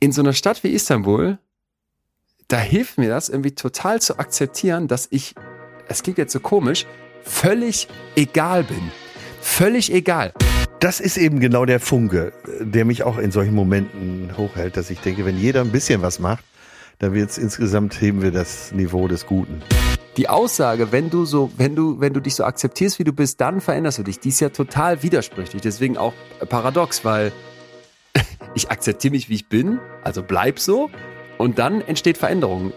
in so einer Stadt wie Istanbul, da hilft mir das irgendwie total zu akzeptieren, dass ich, es klingt jetzt so komisch, völlig egal bin. Völlig egal. Das ist eben genau der Funke, der mich auch in solchen Momenten hochhält, dass ich denke, wenn jeder ein bisschen was macht, dann wird es insgesamt heben wir das Niveau des Guten. Die Aussage, wenn du so, wenn du, wenn du dich so akzeptierst, wie du bist, dann veränderst du dich, die ist ja total widersprüchlich. Deswegen auch paradox, weil ich akzeptiere mich, wie ich bin, also bleib so, und dann entsteht Veränderung.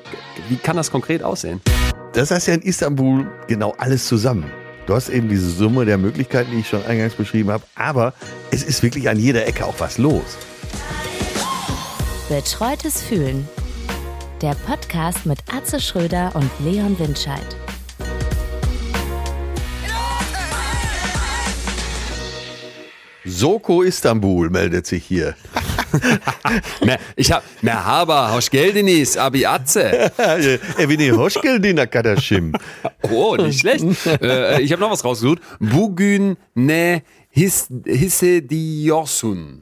Wie kann das konkret aussehen? Das heißt ja in Istanbul genau alles zusammen. Du hast eben diese Summe der Möglichkeiten, die ich schon eingangs beschrieben habe, aber es ist wirklich an jeder Ecke auch was los. Betreutes Fühlen. Der Podcast mit Atze Schröder und Leon Windscheid. Soko Istanbul meldet sich hier. ich hab Merhaba, hoş geldiniz, abi Atze. Evini hoş geldin arkadaşım. Oh, nicht schlecht. äh, ich habe noch was rausgesucht. Bugün ne his, hissediyorsun.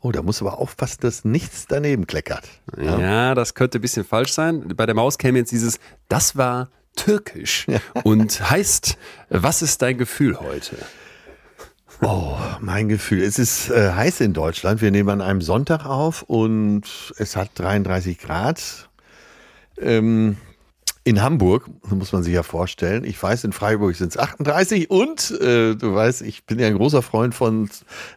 Oh, da muss aber aufpassen, dass nichts daneben kleckert. Ja. ja, das könnte ein bisschen falsch sein. Bei der Maus käme jetzt dieses, das war türkisch und heißt, was ist dein Gefühl heute? Oh, mein Gefühl. Es ist äh, heiß in Deutschland. Wir nehmen an einem Sonntag auf und es hat 33 Grad. Ähm, in Hamburg, muss man sich ja vorstellen. Ich weiß, in Freiburg sind es 38 und äh, du weißt, ich bin ja ein großer Freund von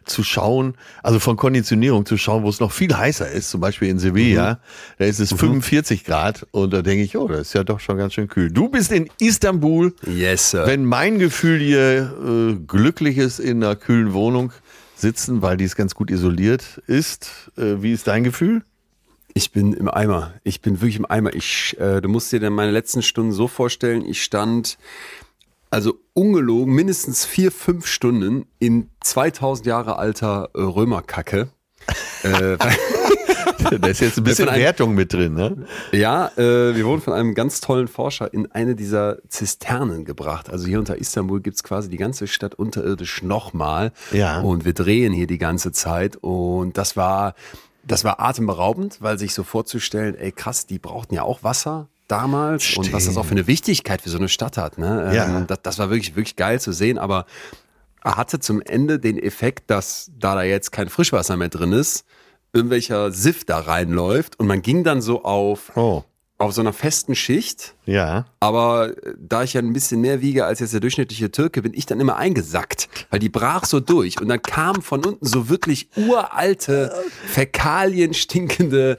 zu schauen, also von Konditionierung zu schauen, wo es noch viel heißer ist, zum Beispiel in Sevilla. Mhm. Da ist es mhm. 45 Grad und da denke ich, oh, das ist ja doch schon ganz schön kühl. Du bist in Istanbul. Yes, sir. Wenn mein Gefühl hier äh, glücklich ist in einer kühlen Wohnung sitzen, weil die ist ganz gut isoliert ist, äh, wie ist dein Gefühl? Ich bin im Eimer. Ich bin wirklich im Eimer. Ich, äh, du musst dir dann meine letzten Stunden so vorstellen, ich stand also ungelogen mindestens vier, fünf Stunden in 2000 Jahre alter äh, Römerkacke. äh, da ist jetzt ein bisschen Wertung mit drin, ne? Ja, äh, wir wurden von einem ganz tollen Forscher in eine dieser Zisternen gebracht. Also hier unter Istanbul gibt's quasi die ganze Stadt unterirdisch nochmal. Ja. Und wir drehen hier die ganze Zeit. Und das war das war atemberaubend, weil sich so vorzustellen, ey krass, die brauchten ja auch Wasser damals Stimmt. und was das auch für eine Wichtigkeit für so eine Stadt hat. Ne? Ja. Ähm, das, das war wirklich, wirklich geil zu sehen, aber er hatte zum Ende den Effekt, dass da da jetzt kein Frischwasser mehr drin ist, irgendwelcher Sift da reinläuft und man ging dann so auf oh auf so einer festen Schicht. Ja. Aber äh, da ich ja ein bisschen mehr wiege als jetzt der durchschnittliche Türke, bin ich dann immer eingesackt, weil die brach so durch und dann kam von unten so wirklich uralte, Fäkalien stinkende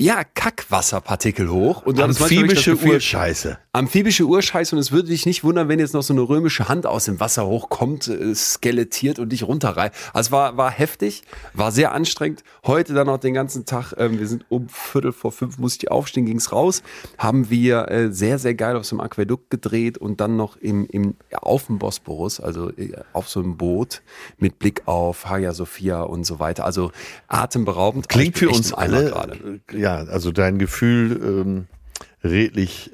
ja, Kackwasserpartikel hoch. Und Amphibische Urscheiße. Amphibische Urscheiße. Und es würde dich nicht wundern, wenn jetzt noch so eine römische Hand aus dem Wasser hochkommt, äh, skelettiert und dich runterreißt. Also es war, war heftig, war sehr anstrengend. Heute dann auch den ganzen Tag, ähm, wir sind um Viertel vor fünf, musste ich aufstehen, ging's raus. Haben wir äh, sehr, sehr geil auf so einem Aquädukt gedreht und dann noch im, im, auf dem Bosporus, also äh, auf so einem Boot mit Blick auf Hagia Sophia und so weiter. Also atemberaubend. Klingt für uns alle, ja, ja, also dein Gefühl ähm, redlich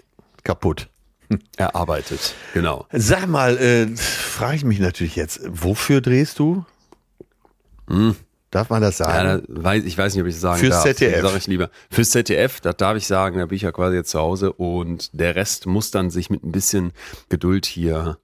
kaputt. Erarbeitet, genau. Sag mal, äh, frage ich mich natürlich jetzt, wofür drehst du? Hm. Darf man das sagen? Ja, weiß, ich weiß nicht, ob ich das sagen Fürs darf. Fürs ZDF. Sag ich lieber. Fürs ZDF, das darf ich sagen, da bin ich ja quasi jetzt zu Hause und der Rest muss dann sich mit ein bisschen Geduld hier,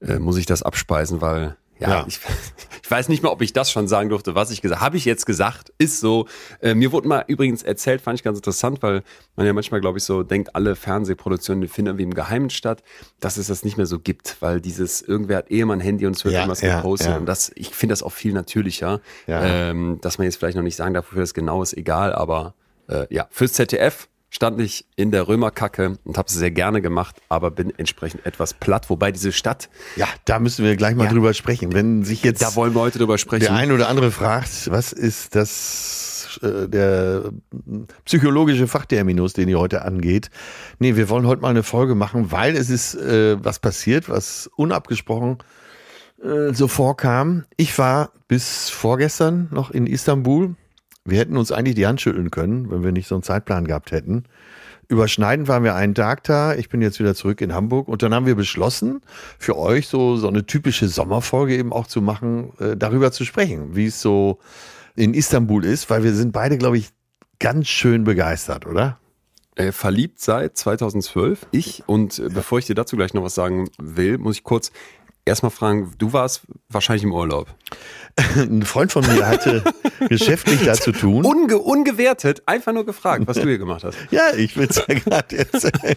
äh, muss ich das abspeisen, weil ja, ja. Ich, ich, weiß nicht mehr, ob ich das schon sagen durfte, was ich gesagt habe. Habe ich jetzt gesagt, ist so. Äh, mir wurde mal übrigens erzählt, fand ich ganz interessant, weil man ja manchmal, glaube ich, so denkt, alle Fernsehproduktionen finden irgendwie im Geheimen statt, dass es das nicht mehr so gibt, weil dieses, irgendwer hat eh immer ein Handy und wird ja, irgendwas ja, gepostet. Ja. Und das, ich finde das auch viel natürlicher, ähm, dass man jetzt vielleicht noch nicht sagen darf, wofür das genau ist, egal, aber äh, ja, fürs ZDF stand ich in der Römerkacke und habe es sehr gerne gemacht, aber bin entsprechend etwas platt. Wobei diese Stadt. Ja, da müssen wir gleich mal ja, drüber sprechen. Wenn sich jetzt. Da wollen wir heute drüber sprechen. Der ein oder andere fragt, was ist das, äh, der psychologische Fachterminus, den ihr heute angeht. Nee, wir wollen heute mal eine Folge machen, weil es ist äh, was passiert, was unabgesprochen äh, so vorkam. Ich war bis vorgestern noch in Istanbul wir hätten uns eigentlich die Hand schütteln können, wenn wir nicht so einen Zeitplan gehabt hätten. Überschneidend waren wir einen Tag da. Ich bin jetzt wieder zurück in Hamburg und dann haben wir beschlossen, für euch so, so eine typische Sommerfolge eben auch zu machen, äh, darüber zu sprechen, wie es so in Istanbul ist, weil wir sind beide, glaube ich, ganz schön begeistert, oder? Äh, verliebt seit 2012, ich. Und äh, bevor ich dir dazu gleich noch was sagen will, muss ich kurz erstmal fragen, du warst wahrscheinlich im Urlaub. Ein Freund von mir hatte geschäftlich da zu tun. Unge ungewertet, einfach nur gefragt, was du hier gemacht hast. Ja, ich will es ja gerade erzählen.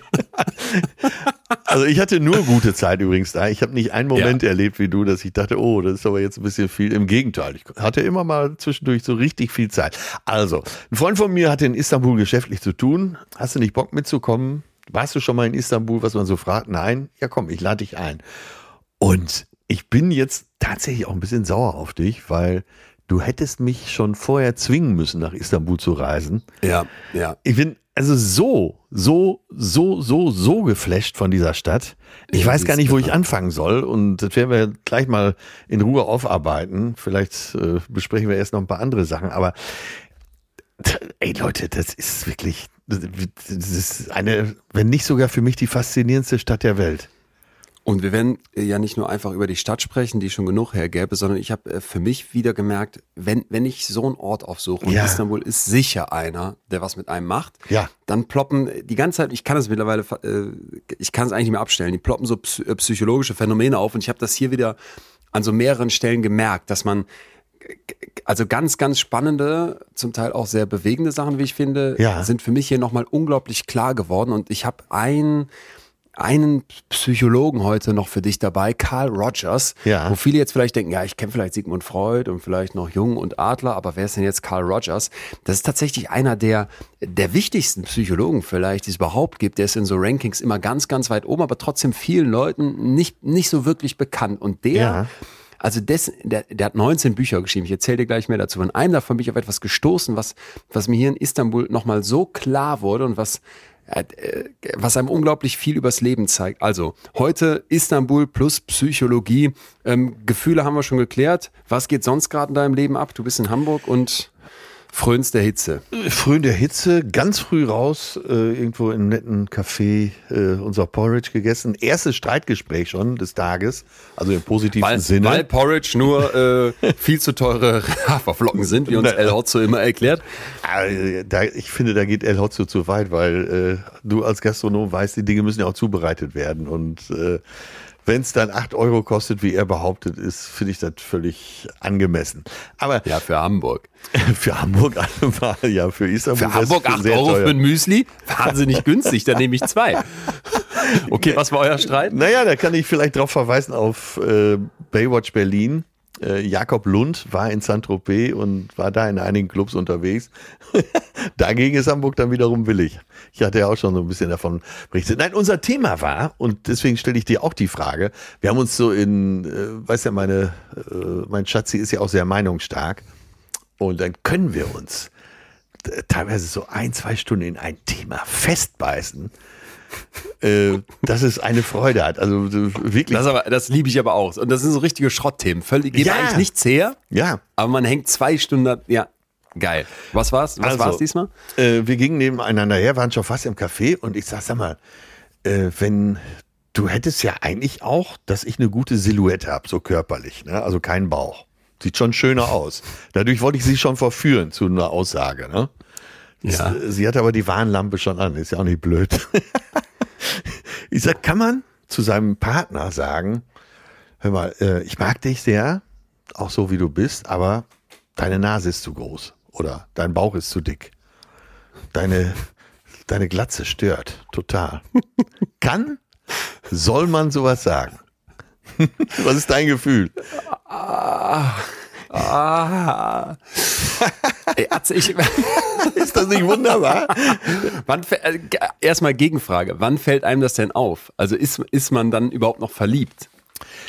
Also ich hatte nur gute Zeit übrigens da. Ich habe nicht einen Moment ja. erlebt wie du, dass ich dachte, oh, das ist aber jetzt ein bisschen viel. Im Gegenteil, ich hatte immer mal zwischendurch so richtig viel Zeit. Also, ein Freund von mir hatte in Istanbul geschäftlich zu tun. Hast du nicht Bock mitzukommen? Warst du schon mal in Istanbul, was man so fragt? Nein? Ja komm, ich lade dich ein. Und ich bin jetzt tatsächlich auch ein bisschen sauer auf dich, weil du hättest mich schon vorher zwingen müssen, nach Istanbul zu reisen. Ja, ja. Ich bin also so, so, so, so, so geflasht von dieser Stadt. Ich ja, weiß gar nicht, wo ich anfangen soll. Und das werden wir gleich mal in Ruhe aufarbeiten. Vielleicht äh, besprechen wir erst noch ein paar andere Sachen. Aber ey Leute, das ist wirklich, das ist eine, wenn nicht sogar für mich die faszinierendste Stadt der Welt. Und wir werden ja nicht nur einfach über die Stadt sprechen, die schon genug hergäbe, sondern ich habe äh, für mich wieder gemerkt, wenn, wenn ich so einen Ort aufsuche, und ja. Istanbul ist sicher einer, der was mit einem macht, ja. dann ploppen die ganze Zeit, ich kann es mittlerweile, äh, ich kann es eigentlich nicht mehr abstellen, die ploppen so äh, psychologische Phänomene auf und ich habe das hier wieder an so mehreren Stellen gemerkt, dass man also ganz, ganz spannende, zum Teil auch sehr bewegende Sachen, wie ich finde, ja. sind für mich hier nochmal unglaublich klar geworden und ich habe ein einen Psychologen heute noch für dich dabei, Carl Rogers, ja. wo viele jetzt vielleicht denken, ja, ich kenne vielleicht Sigmund Freud und vielleicht noch Jung und Adler, aber wer ist denn jetzt Carl Rogers? Das ist tatsächlich einer der, der wichtigsten Psychologen vielleicht, die es überhaupt gibt. Der ist in so Rankings immer ganz, ganz weit oben, aber trotzdem vielen Leuten nicht, nicht so wirklich bekannt. Und der, ja. Also des, der, der hat 19 Bücher geschrieben. Ich erzähle dir gleich mehr dazu. Von einem davon bin ich auf etwas gestoßen, was, was mir hier in Istanbul nochmal so klar wurde und was, was einem unglaublich viel übers Leben zeigt. Also heute Istanbul plus Psychologie. Ähm, Gefühle haben wir schon geklärt. Was geht sonst gerade in deinem Leben ab? Du bist in Hamburg und Fröns der Hitze. Fröhn der Hitze, ganz früh raus, äh, irgendwo im netten Café äh, unser Porridge gegessen. Erstes Streitgespräch schon des Tages, also im positiven weil, Sinne. Weil Porridge nur äh, viel zu teure Haferflocken sind, wie uns El Hotzo immer erklärt. Also, da, ich finde, da geht El Hotzo zu weit, weil äh, du als Gastronom weißt, die Dinge müssen ja auch zubereitet werden und äh, wenn es dann 8 Euro kostet, wie er behauptet, ist, finde ich das völlig angemessen. Aber ja, für Hamburg. für Hamburg allemal, ja, für Istanbul. Für Hamburg 8 Euro teuer. für ein Müsli? Wahnsinnig günstig, da nehme ich zwei. Okay, was war euer Streit? Naja, da kann ich vielleicht darauf verweisen auf äh, Baywatch Berlin äh, Jakob Lund war in Saint-Tropez und war da in einigen Clubs unterwegs. Dagegen ist Hamburg dann wiederum willig. Ich hatte ja auch schon so ein bisschen davon berichtet. Nein, unser Thema war, und deswegen stelle ich dir auch die Frage, wir haben uns so in, äh, weißt ja, meine, äh, mein Schatzi ist ja auch sehr meinungsstark. Und dann können wir uns teilweise so ein, zwei Stunden in ein Thema festbeißen äh, dass es eine Freude hat. Also wirklich. Das, aber, das liebe ich aber auch. Und das sind so richtige Schrottthemen. Völlig, geht ja. eigentlich nichts her. Ja. Aber man hängt zwei Stunden, ja. Geil. Was war's? Was also, war's diesmal? Äh, wir gingen nebeneinander her, waren schon fast im Café und ich sag, sag mal, äh, wenn du hättest ja eigentlich auch, dass ich eine gute Silhouette habe, so körperlich, ne? also kein Bauch. Sieht schon schöner aus. Dadurch wollte ich sie schon verführen zu einer Aussage. Ne? Ja. Sie hat aber die Warnlampe schon an, ist ja auch nicht blöd. ich sag, kann man zu seinem Partner sagen, hör mal, äh, ich mag dich sehr, auch so wie du bist, aber deine Nase ist zu groß oder dein Bauch ist zu dick. Deine, deine Glatze stört total. Kann, soll man sowas sagen? Was ist dein Gefühl? Ah. Ah. Ey, Atze, ich, ist das nicht wunderbar? Wann, äh, erstmal Gegenfrage. Wann fällt einem das denn auf? Also ist, ist man dann überhaupt noch verliebt?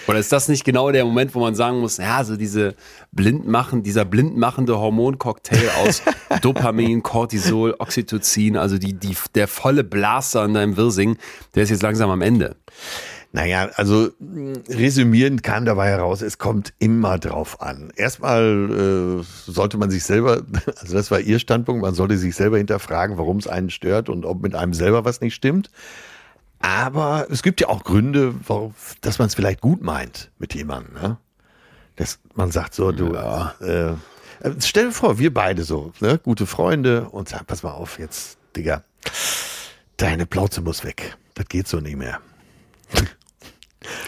Oder ist das nicht genau der Moment, wo man sagen muss, ja, so diese blindmachen, dieser blindmachende Hormoncocktail aus Dopamin, Cortisol, Oxytocin, also die, die, der volle Blaster in deinem Wirsing, der ist jetzt langsam am Ende. Naja, also resümierend kam dabei heraus, es kommt immer drauf an. Erstmal äh, sollte man sich selber, also das war ihr Standpunkt, man sollte sich selber hinterfragen, warum es einen stört und ob mit einem selber was nicht stimmt. Aber es gibt ja auch Gründe, warum, dass man es vielleicht gut meint mit jemandem. Ne? Dass man sagt so, du, ja. äh, Äh, stell dir vor, wir beide so, ne? gute Freunde und sagen, pass mal auf jetzt, Digga, deine Plauze muss weg. Das geht so nicht mehr.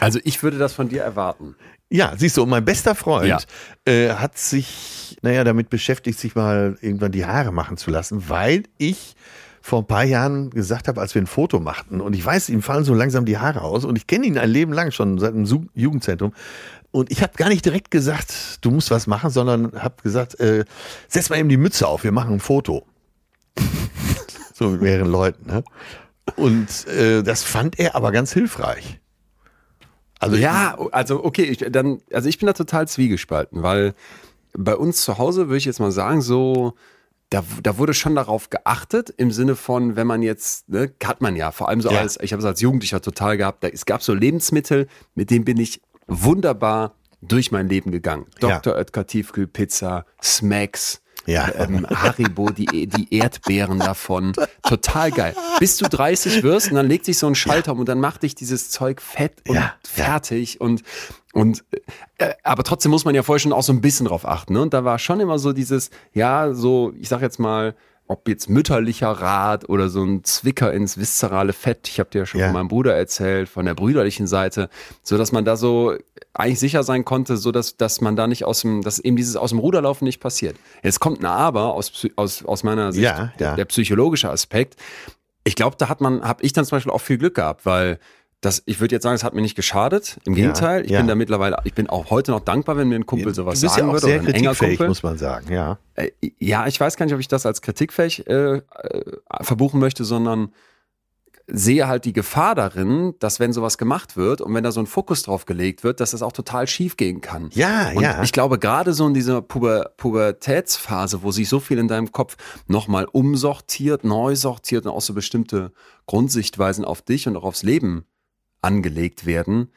Also ich würde das von dir erwarten. Ja, siehst du, und mein bester Freund ja. äh, hat sich, naja, damit beschäftigt, sich mal irgendwann die Haare machen zu lassen, weil ich vor ein paar Jahren gesagt habe, als wir ein Foto machten, und ich weiß, ihm fallen so langsam die Haare aus, und ich kenne ihn ein Leben lang schon seit dem Jugendzentrum. Und ich habe gar nicht direkt gesagt, du musst was machen, sondern habe gesagt, äh, setz mal eben die Mütze auf, wir machen ein Foto. so mit mehreren Leuten. Ne? Und äh, das fand er aber ganz hilfreich. Also ja, also okay, ich, dann, also ich bin da total zwiegespalten, weil bei uns zu Hause würde ich jetzt mal sagen, so, da, da wurde schon darauf geachtet, im Sinne von, wenn man jetzt, ne, hat man ja, vor allem so ja. als, ich habe es als Jugendlicher total gehabt, da, es gab so Lebensmittel, mit denen bin ich wunderbar durch mein Leben gegangen. Dr. Ja. Oetker Tiefkühlpizza, Smacks, ja. Ähm, Haribo, die, die Erdbeeren davon. Total geil. Bis du 30 wirst und dann legt sich so ein Schalter um und dann macht dich dieses Zeug fett und fertig und und äh, aber trotzdem muss man ja vorher schon auch so ein bisschen drauf achten. Ne? Und da war schon immer so dieses, ja, so, ich sag jetzt mal, ob jetzt mütterlicher Rat oder so ein Zwicker ins viszerale Fett. Ich habe dir ja schon ja. von meinem Bruder erzählt, von der brüderlichen Seite, so dass man da so eigentlich sicher sein konnte, so dass, dass man da nicht aus dem, dass eben dieses aus dem Ruderlaufen nicht passiert. Jetzt kommt ein Aber aus, aus, aus meiner Sicht, ja, ja. Der, der psychologische Aspekt. Ich glaube, da hat man, habe ich dann zum Beispiel auch viel Glück gehabt, weil das, ich würde jetzt sagen, es hat mir nicht geschadet. Im Gegenteil, ja, ich ja. bin da mittlerweile, ich bin auch heute noch dankbar, wenn mir ein Kumpel sowas du bist sagen ja auch würde. Sehr oder ein enger Kumpel. muss man sagen, ja. Äh, ja, ich weiß gar nicht, ob ich das als kritikfähig äh, äh, verbuchen möchte, sondern sehe halt die Gefahr darin, dass wenn sowas gemacht wird und wenn da so ein Fokus drauf gelegt wird, dass das auch total schief gehen kann. Ja, und ja. Ich glaube, gerade so in dieser Puber Pubertätsphase, wo sich so viel in deinem Kopf nochmal umsortiert, neu sortiert und auch so bestimmte Grundsichtweisen auf dich und auch aufs Leben angelegt werden,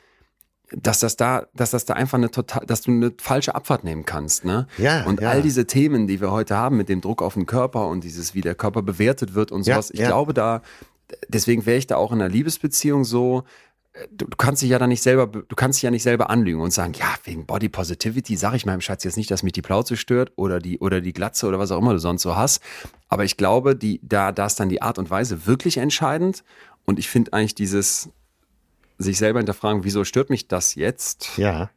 dass das da, dass das da einfach eine total, dass du eine falsche Abfahrt nehmen kannst, ne? Ja. Und ja. all diese Themen, die wir heute haben mit dem Druck auf den Körper und dieses, wie der Körper bewertet wird und sowas, ja, ich ja. glaube da, deswegen wäre ich da auch in einer Liebesbeziehung so, du, du, kannst dich ja dann nicht selber, du kannst dich ja nicht selber anlügen und sagen, ja, wegen Body Positivity sage ich meinem Schatz jetzt nicht, dass mich die Plauze stört oder die, oder die Glatze oder was auch immer du sonst so hast. Aber ich glaube, die, da, da ist dann die Art und Weise wirklich entscheidend. Und ich finde eigentlich dieses, sich selber hinterfragen, wieso stört mich das jetzt? Ja.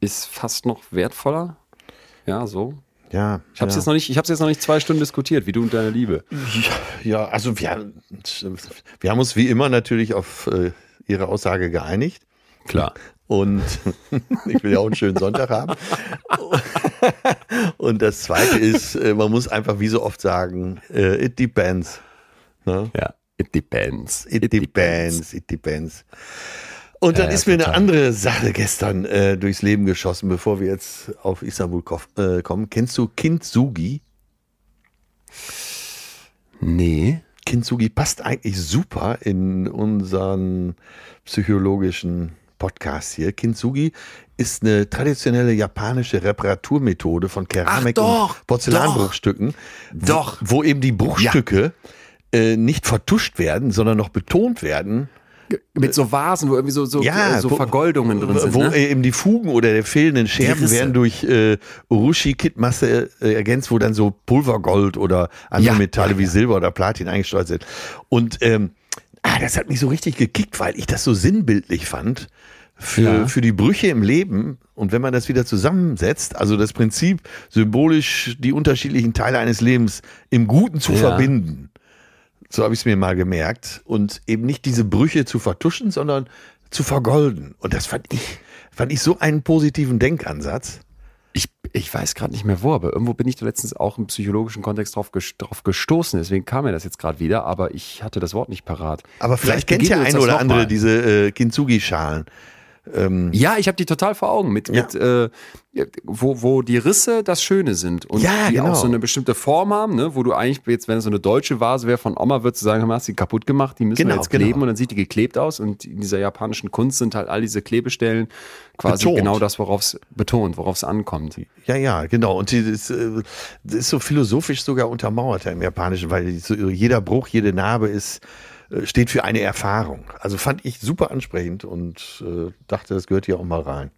Ist fast noch wertvoller. Ja, so. Ja. Ich habe es ja. jetzt noch nicht, ich habe jetzt noch nicht zwei Stunden diskutiert, wie du und deine Liebe. Ja, also wir, wir haben uns wie immer natürlich auf äh, ihre Aussage geeinigt. Klar. Und ich will ja auch einen schönen Sonntag haben. Und das Zweite ist, äh, man muss einfach wie so oft sagen, äh, it depends. Ne? Ja. It depends. It, it depends. depends. It depends. Und dann ja, ist mir total. eine andere Sache gestern äh, durchs Leben geschossen, bevor wir jetzt auf Istanbul äh, kommen. Kennst du Kintsugi? Nee. Kintsugi passt eigentlich super in unseren psychologischen Podcast hier. Kintsugi ist eine traditionelle japanische Reparaturmethode von Keramik doch, und Porzellanbruchstücken. Doch. Wo, wo eben die Bruchstücke ja äh, nicht vertuscht werden, sondern noch betont werden. Mit so Vasen, wo irgendwie so, so, ja, so wo, Vergoldungen drin sind. Wo ne? eben die Fugen oder der fehlenden Scherben werden durch äh, Urushi-Kitmasse äh, ergänzt, wo dann so Pulvergold oder andere ja, Metalle ja, wie Silber oder Platin eingestreut sind. Und ähm, ah, das hat mich so richtig gekickt, weil ich das so sinnbildlich fand für, ja. für die Brüche im Leben. Und wenn man das wieder zusammensetzt, also das Prinzip, symbolisch die unterschiedlichen Teile eines Lebens im Guten zu ja. verbinden, so habe ich es mir mal gemerkt. Und eben nicht diese Brüche zu vertuschen, sondern zu vergolden. Und das fand ich, fand ich so einen positiven Denkansatz. Ich, ich weiß gerade nicht mehr wo, aber irgendwo bin ich da letztens auch im psychologischen Kontext drauf, drauf gestoßen. Deswegen kam mir das jetzt gerade wieder, aber ich hatte das Wort nicht parat. Aber vielleicht, vielleicht kennt ja ein oder andere diese äh, Kintsugi-Schalen. Ähm, ja, ich habe die total vor Augen mit, ja. mit äh, wo, wo die Risse das Schöne sind und ja, die genau. auch so eine bestimmte Form haben, ne? wo du eigentlich jetzt, wenn es so eine deutsche Vase wäre von Oma, würdest du sagen, hast die kaputt gemacht, die müssen genau, wir jetzt kleben genau. und dann sieht die geklebt aus und in dieser japanischen Kunst sind halt all diese Klebestellen quasi betont. genau das, worauf es betont, worauf es ankommt. Ja, ja, genau. Und das, äh, das ist so philosophisch sogar untermauert im Japanischen, weil jeder Bruch, jede Narbe ist steht für eine Erfahrung. Also fand ich super ansprechend und äh, dachte, das gehört hier auch mal rein.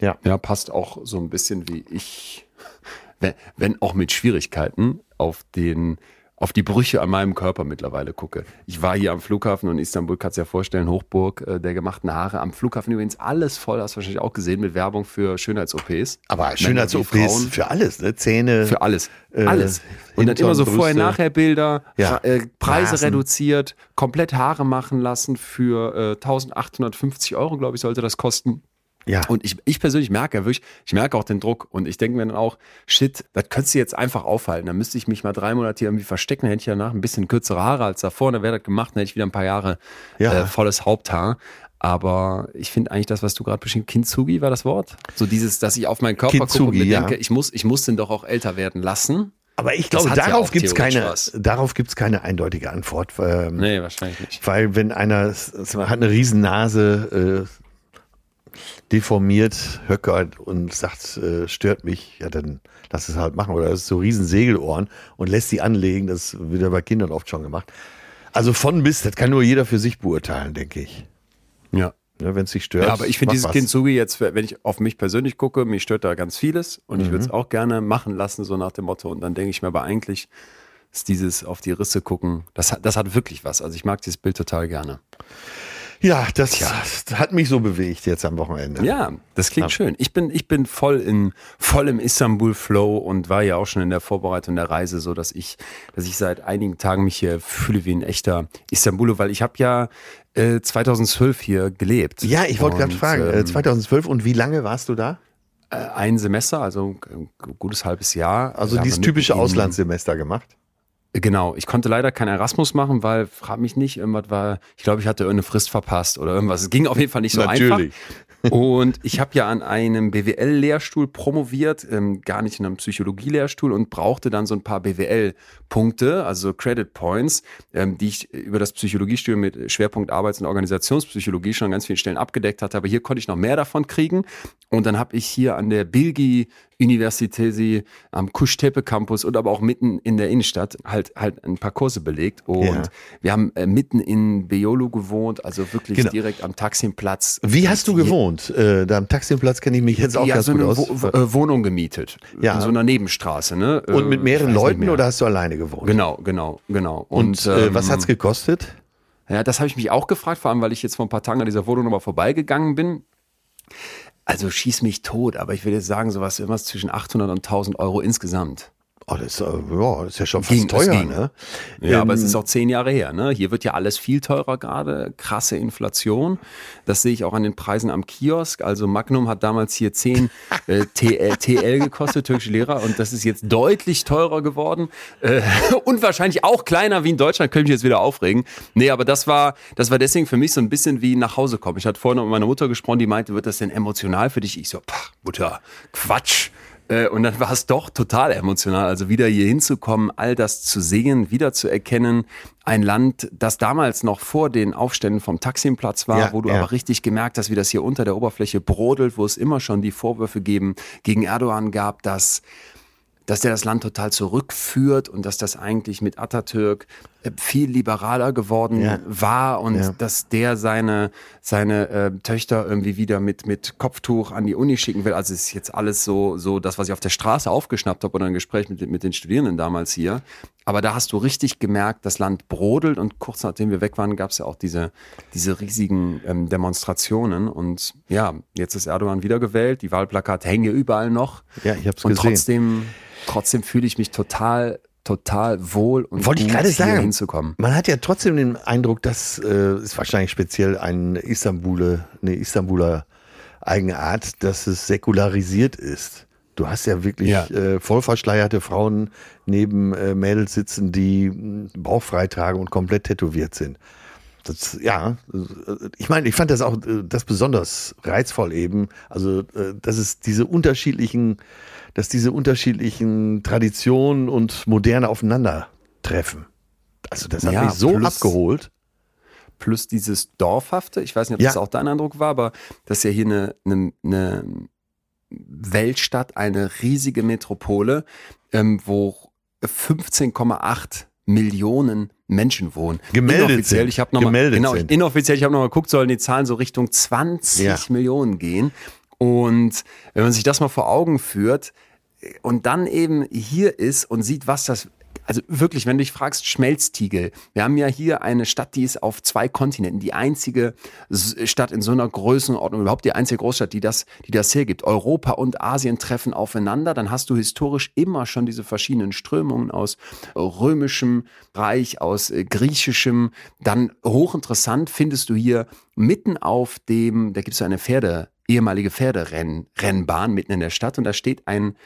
Ja. Ja, passt auch so ein bisschen wie ich, wenn, wenn auch mit Schwierigkeiten, auf den auf die Brüche an meinem Körper mittlerweile gucke. Ich war hier am Flughafen und Istanbul, kannst du dir vorstellen, Hochburg äh, der gemachten Haare. Am Flughafen übrigens alles voll, hast du wahrscheinlich auch gesehen, mit Werbung für Schönheits-OPs. Aber Schönheits-OPs für alles, ne? Zähne. Für alles. Äh, alles. Und dann immer so Vorher-Nachher-Bilder, ja. äh, Preise Blasen. reduziert, komplett Haare machen lassen für äh, 1850 Euro, glaube ich, sollte das kosten. Ja. Und ich, ich persönlich merke wirklich, ich merke auch den Druck und ich denke mir dann auch, shit, das könntest du jetzt einfach aufhalten. Da müsste ich mich mal drei Monate hier irgendwie verstecken, hätte ich danach ein bisschen kürzere Haare als davor, dann wäre das gemacht, dann hätte ich wieder ein paar Jahre ja. äh, volles Haupthaar. Aber ich finde eigentlich das, was du gerade beschrieben, Kintsugi war das Wort? So dieses, dass ich auf meinen Körper Kintsugi, gucke und mir ja. denke, ich muss, ich muss den doch auch älter werden lassen. Aber ich glaube, darauf ja gibt es keine, darauf gibt's keine eindeutige Antwort. Ähm, nee, wahrscheinlich nicht. Weil wenn einer hat eine Riesennase, äh, deformiert, höckert und sagt, äh, stört mich, ja, dann lass es halt machen. Oder das ist so riesen Segelohren und lässt sie anlegen. Das wird ja bei Kindern oft schon gemacht. Also von bis, das kann nur jeder für sich beurteilen, denke ich. Ja. ja Wenn es sich stört. Ja, aber ich finde dieses Kintsugi jetzt, wenn ich auf mich persönlich gucke, mich stört da ganz vieles und mhm. ich würde es auch gerne machen lassen, so nach dem Motto. Und dann denke ich mir aber eigentlich, ist dieses auf die Risse gucken, das das hat wirklich was. Also ich mag dieses Bild total gerne. Ja, das, das, hat mich so bewegt jetzt am Wochenende. Ja, das klingt ja. schön. Ich bin, ich bin voll in, voll im Istanbul-Flow und war ja auch schon in der Vorbereitung der Reise, so dass ich, dass ich seit einigen Tagen mich hier fühle wie ein echter Istanbuler, weil ich habe ja äh, 2012 hier gelebt. Ja, ich wollte gerade fragen, äh, ähm, 2012 und wie lange warst du da? Äh, ein Semester, also ein gutes halbes Jahr. Also dieses typische Auslandssemester gemacht? Genau, ich konnte leider kein Erasmus machen, weil, frag mich nicht, irgendwas war, ich glaube, ich hatte irgendeine Frist verpasst oder irgendwas. Es ging auf jeden Fall nicht so Natürlich. einfach. Und ich habe ja an einem BWL-Lehrstuhl promoviert, ähm, gar nicht in einem Psychologie-Lehrstuhl und brauchte dann so ein paar BWL-Punkte, also Credit Points, ähm, die ich über das Psychologiestudium mit Schwerpunkt Arbeits- und Organisationspsychologie schon an ganz vielen Stellen abgedeckt hatte. Aber hier konnte ich noch mehr davon kriegen. Und dann habe ich hier an der Bilgi Universitäsi am Kuschtepe Campus und aber auch mitten in der Innenstadt halt halt ein paar Kurse belegt und ja. wir haben äh, mitten in Beolo gewohnt, also wirklich genau. direkt am Taximplatz. Wie hast du gewohnt? Äh, da am Taximplatz kenne ich mich jetzt auch ja, ganz so gut eine aus. Wo äh, Wohnung gemietet, ja. in so einer Nebenstraße, ne? Und mit mehreren Leuten oder hast du alleine gewohnt? Genau, genau, genau. Und, und äh, was hat's gekostet? Ja, das habe ich mich auch gefragt, vor allem weil ich jetzt vor ein paar Tagen an dieser Wohnung nochmal vorbeigegangen bin. Also schieß mich tot, aber ich würde jetzt sagen, sowas irgendwas zwischen 800 und 1000 Euro insgesamt. Oh, das, ist, ja, das ist ja schon fast ging, teuer, ne? Ja, ähm, aber es ist auch zehn Jahre her, ne? Hier wird ja alles viel teurer gerade, krasse Inflation. Das sehe ich auch an den Preisen am Kiosk. Also Magnum hat damals hier 10 äh, TL, TL gekostet, türkische Lehrer, und das ist jetzt deutlich teurer geworden. Äh, und wahrscheinlich auch kleiner wie in Deutschland, könnte ich jetzt wieder aufregen. Nee, aber das war, das war deswegen für mich so ein bisschen wie nach Hause kommen. Ich hatte vorhin mit meiner Mutter gesprochen, die meinte, wird das denn emotional für dich? Ich so, Mutter, Quatsch. Äh, und dann war es doch total emotional. Also wieder hier hinzukommen, all das zu sehen, wieder zu erkennen. Ein Land, das damals noch vor den Aufständen vom Taksimplatz war, ja, wo du ja. aber richtig gemerkt hast, wie das hier unter der Oberfläche brodelt, wo es immer schon die Vorwürfe geben, gegen Erdogan gab, dass dass der das Land total zurückführt und dass das eigentlich mit Atatürk äh, viel liberaler geworden ja. war und ja. dass der seine, seine äh, Töchter irgendwie wieder mit, mit Kopftuch an die Uni schicken will. Also es ist jetzt alles so, so das, was ich auf der Straße aufgeschnappt habe oder ein Gespräch mit, mit den Studierenden damals hier. Aber da hast du richtig gemerkt, das Land brodelt und kurz nachdem wir weg waren, gab es ja auch diese, diese riesigen ähm, Demonstrationen. Und ja, jetzt ist Erdogan wiedergewählt, die Wahlplakate hängen überall noch. Ja, ich habe es gesehen. Und trotzdem trotzdem fühle ich mich total total wohl und Wollte gut, ich gerade sagen, hinzukommen. Man hat ja trotzdem den Eindruck, dass äh, ist wahrscheinlich speziell ein Istanbuler, eine Istanbuler eigene Art, dass es säkularisiert ist. Du hast ja wirklich ja. Äh, voll verschleierte Frauen neben äh, Mädels sitzen, die bauchfrei tragen und komplett tätowiert sind. Das, ja, ich meine, ich fand das auch äh, das besonders reizvoll eben. Also, äh, dass es diese unterschiedlichen dass diese unterschiedlichen Traditionen und Moderne aufeinandertreffen. Also das hat ja, mich so plus, abgeholt. Plus dieses Dorfhafte, ich weiß nicht, ob Ja. das auch dein Eindruck war, aber das ist ja hier eine, eine, eine Weltstadt, eine riesige Metropole, ähm, wo 15,8 Millionen Menschen wohnen. Gemeldet inoffiziell, sind. ich habe nochmal Gemeldet genau, sind. inoffiziell, ich habe nochmal geguckt, sollen die Zahlen so Richtung 20 Ja. Millionen gehen. Und wenn man sich das mal vor Augen führt und dann eben hier ist und sieht, was das also wirklich, wenn du dich fragst, Schmelztiegel. Wir haben ja hier eine Stadt, die ist auf zwei Kontinenten. Die einzige Stadt in so einer Größenordnung, überhaupt die einzige Großstadt, die das, die das hergibt. Europa und Asien treffen aufeinander. Dann hast du historisch immer schon diese verschiedenen Strömungen aus römischem Reich, aus äh, griechischem. Dann hochinteressant findest du hier mitten auf dem, da gibt es eine Pferde, ehemalige Pferderennbahn mitten in der Stadt und da steht ein,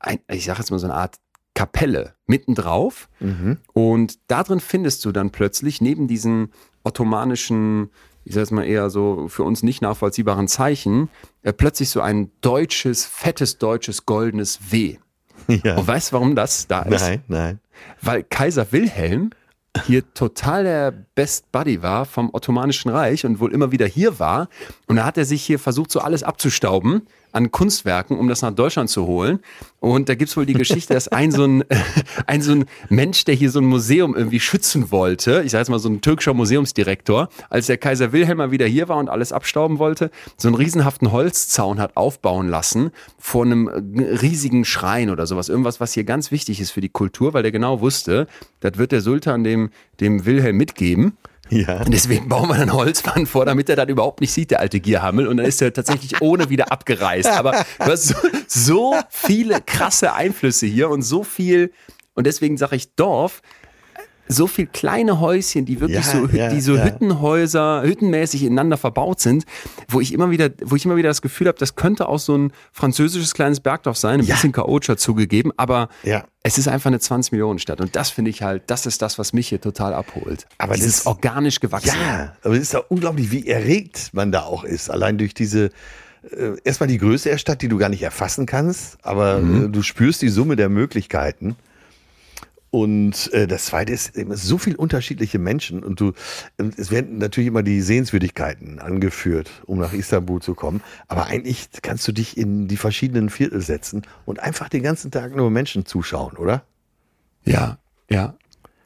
ein ich sage jetzt mal so eine Art Kapelle mittendrauf. Mhm. Und da drin findest du dann plötzlich neben diesen ottomanischen, ich sage es mal eher so für uns nicht nachvollziehbaren Zeichen, äh, plötzlich so ein deutsches, fettes deutsches goldenes W. Ja. Und weißt du, warum das da ist? Nein, nein. Weil Kaiser Wilhelm hier total der Best Buddy war vom Ottomanischen Reich und wohl immer wieder hier war. Und da hat er sich hier versucht, so alles abzustauben an Kunstwerken, um das nach Deutschland zu holen. Und da gibt's wohl die Geschichte, dass ein so ein, ein so ein Mensch, der hier so ein Museum irgendwie schützen wollte, ich sage jetzt mal so ein türkischer Museumsdirektor, als der Kaiser Wilhelm mal wieder hier war und alles abstauben wollte, so einen riesenhaften Holzzaun hat aufbauen lassen vor einem riesigen Schrein oder sowas. Irgendwas, was hier ganz wichtig ist für die Kultur, weil der genau wusste, das wird der Sultan dem, dem Wilhelm mitgeben. Ja. Und deswegen bauen wir einen Holzmann vor, damit er dann überhaupt nicht sieht, der alte Gierhammel. Und dann ist er tatsächlich ohne wieder abgereist. Aber du hast so, so viele krasse Einflüsse hier und so viel, und deswegen sage ich Dorf, so viel kleine Häuschen, die wirklich ja, so, ja, die so ja. Hüttenhäuser, hüttenmäßig ineinander verbaut sind, wo ich immer wieder, wo ich immer wieder das Gefühl habe, das könnte auch so ein französisches kleines Bergdorf sein, ein bisschen chaotischer zugegeben, aber es ist einfach eine 20 Millionen Stadt und das finde ich halt, das ist das, was mich hier total abholt. Aber das ist organisch gewachsen. Ja, aber es ist ja unglaublich, wie erregt man da auch ist, allein durch diese äh, erstmal die Größe der Stadt, die du gar nicht erfassen kannst, aber mhm. äh, du spürst die Summe der Möglichkeiten. Und äh, das zweite ist so viel unterschiedliche Menschen und du, es werden natürlich immer die Sehenswürdigkeiten angeführt, um nach Istanbul zu kommen. Aber eigentlich kannst du dich in die verschiedenen Viertel setzen und einfach den ganzen Tag nur Menschen zuschauen, oder? Ja, ja.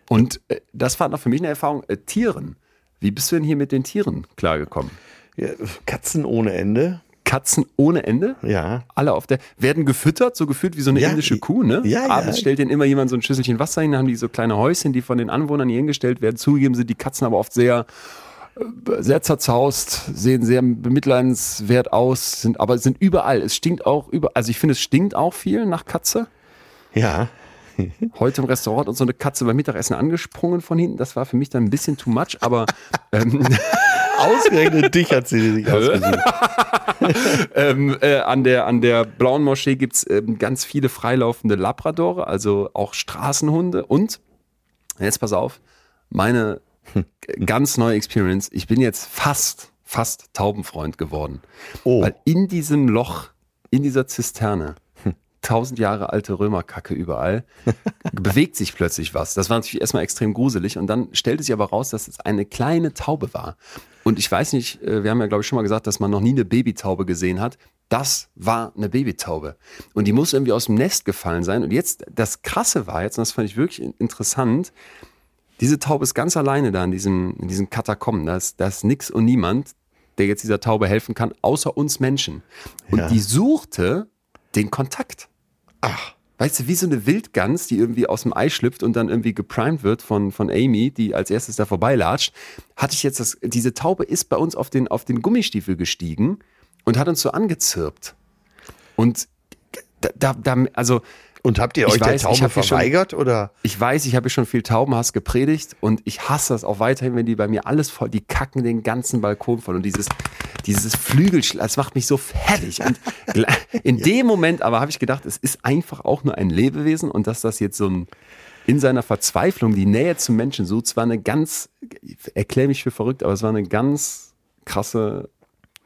Und äh, das war noch für mich eine Erfahrung. Äh, Tieren. Wie bist du denn hier mit den Tieren klargekommen? Ja, Katzen ohne Ende. Katzen ohne Ende. Ja. Alle auf der, werden gefüttert, so geführt wie so eine ja, indische Kuh, ne? Ja, Abends ja. stellt denen immer jemand so ein Schüsselchen Wasser hin, dann haben die so kleine Häuschen, die von den Anwohnern hier hingestellt werden. Zugegeben sind die Katzen aber oft sehr, äh, sehr zerzaust, sehen sehr bemitleidenswert aus, sind, aber sind überall. Es stinkt auch über, also ich finde, es stinkt auch viel nach Katze. Ja. Heute im Restaurant und so eine Katze beim Mittagessen angesprungen von hinten. Das war für mich dann ein bisschen too much, aber ähm, Ausgerechnet dich hat sie sich ausgesucht. ähm, äh, an, der, an der Blauen Moschee gibt es ähm, ganz viele freilaufende Labradore, also auch Straßenhunde. Und, jetzt pass auf, meine ganz neue Experience. Ich bin jetzt fast, fast Taubenfreund geworden. Oh. Weil in diesem Loch, in dieser Zisterne, tausend Jahre alte Römerkacke überall, bewegt sich plötzlich was. Das war natürlich erstmal extrem gruselig und dann stellte sich aber raus, dass es eine kleine Taube war. Und ich weiß nicht, äh, wir haben ja glaube ich schon mal gesagt, dass man noch nie eine Babytaube gesehen hat. Das war eine Babytaube. Und die muss irgendwie aus dem Nest gefallen sein. Und jetzt, das Krasse war jetzt, und das fand ich wirklich interessant, diese Taube ist ganz alleine da in diesem, in diesem Katakomben. Da ist, da ist nix und niemand, der jetzt dieser Taube helfen kann, außer uns Menschen. Und ja. die suchte den Kontakt. Ach. Weißt du, wie so eine Wildgans, die irgendwie aus dem Ei schlüpft und dann irgendwie geprimed wird von, von Amy, die als erstes da vorbeilatscht, hatte ich jetzt das, diese Taube ist bei uns auf den, auf den Gummistiefel gestiegen und hat uns so angezirpt. Und da, da, da also und habt ihr euch weiß, der Taube verweigert schon, oder? Ich weiß, ich habe schon viel Taubenhass gepredigt und ich hasse das auch weiterhin, wenn die bei mir alles voll, die kacken den ganzen Balkon voll und dieses, dieses Flügelschlag, das macht mich so fertig. Und in dem Moment aber habe ich gedacht, es ist einfach auch nur ein Lebewesen und dass das jetzt so ein in seiner Verzweiflung die Nähe zum Menschen sucht, zwar eine ganz, erkläre mich für verrückt, aber es war eine ganz krasse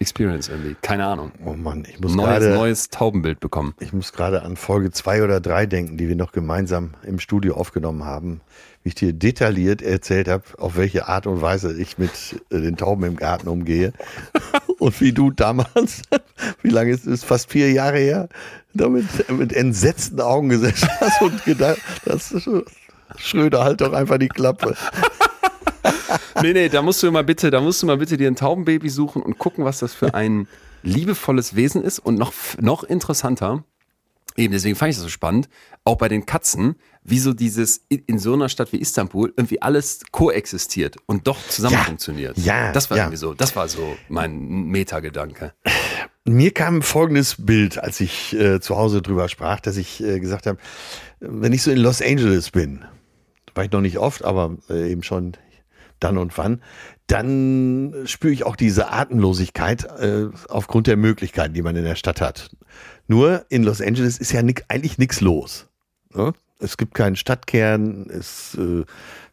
Experience irgendwie. Keine Ahnung. Oh Mann, ich muss neues, gerade neues Taubenbild bekommen. Ich muss gerade an Folge zwei oder drei denken, die wir noch gemeinsam im Studio aufgenommen haben, wie ich dir detailliert erzählt habe, auf welche Art und Weise ich mit äh, den Tauben im Garten umgehe und wie du damals, wie lange ist es, fast vier Jahre her, damit mit entsetzten Augen gesessen hast und gedacht, das ist Schröder, halt doch einfach die Klappe nee, nee, da musst du mal bitte, da musst du mal bitte dir ein Taubenbaby suchen und gucken, was das für ein liebevolles Wesen ist und noch, noch interessanter, eben deswegen fand ich das so spannend, auch bei den Katzen, wie so dieses in so einer Stadt wie Istanbul irgendwie alles koexistiert und doch zusammen Ja, funktioniert. ja, Das war ja. irgendwie so, das war so mein Metagedanke. Mir kam folgendes Bild, als ich äh, zu Hause drüber sprach, dass ich äh, gesagt habe, wenn ich so in Los Angeles bin, war ich noch nicht oft, aber äh, eben schon dann und wann, dann spüre ich auch diese Atemlosigkeit äh, aufgrund der Möglichkeiten, die man in der Stadt hat. Nur in Los Angeles ist ja nick, eigentlich nichts los. Ne? Es gibt keinen Stadtkern, es, äh,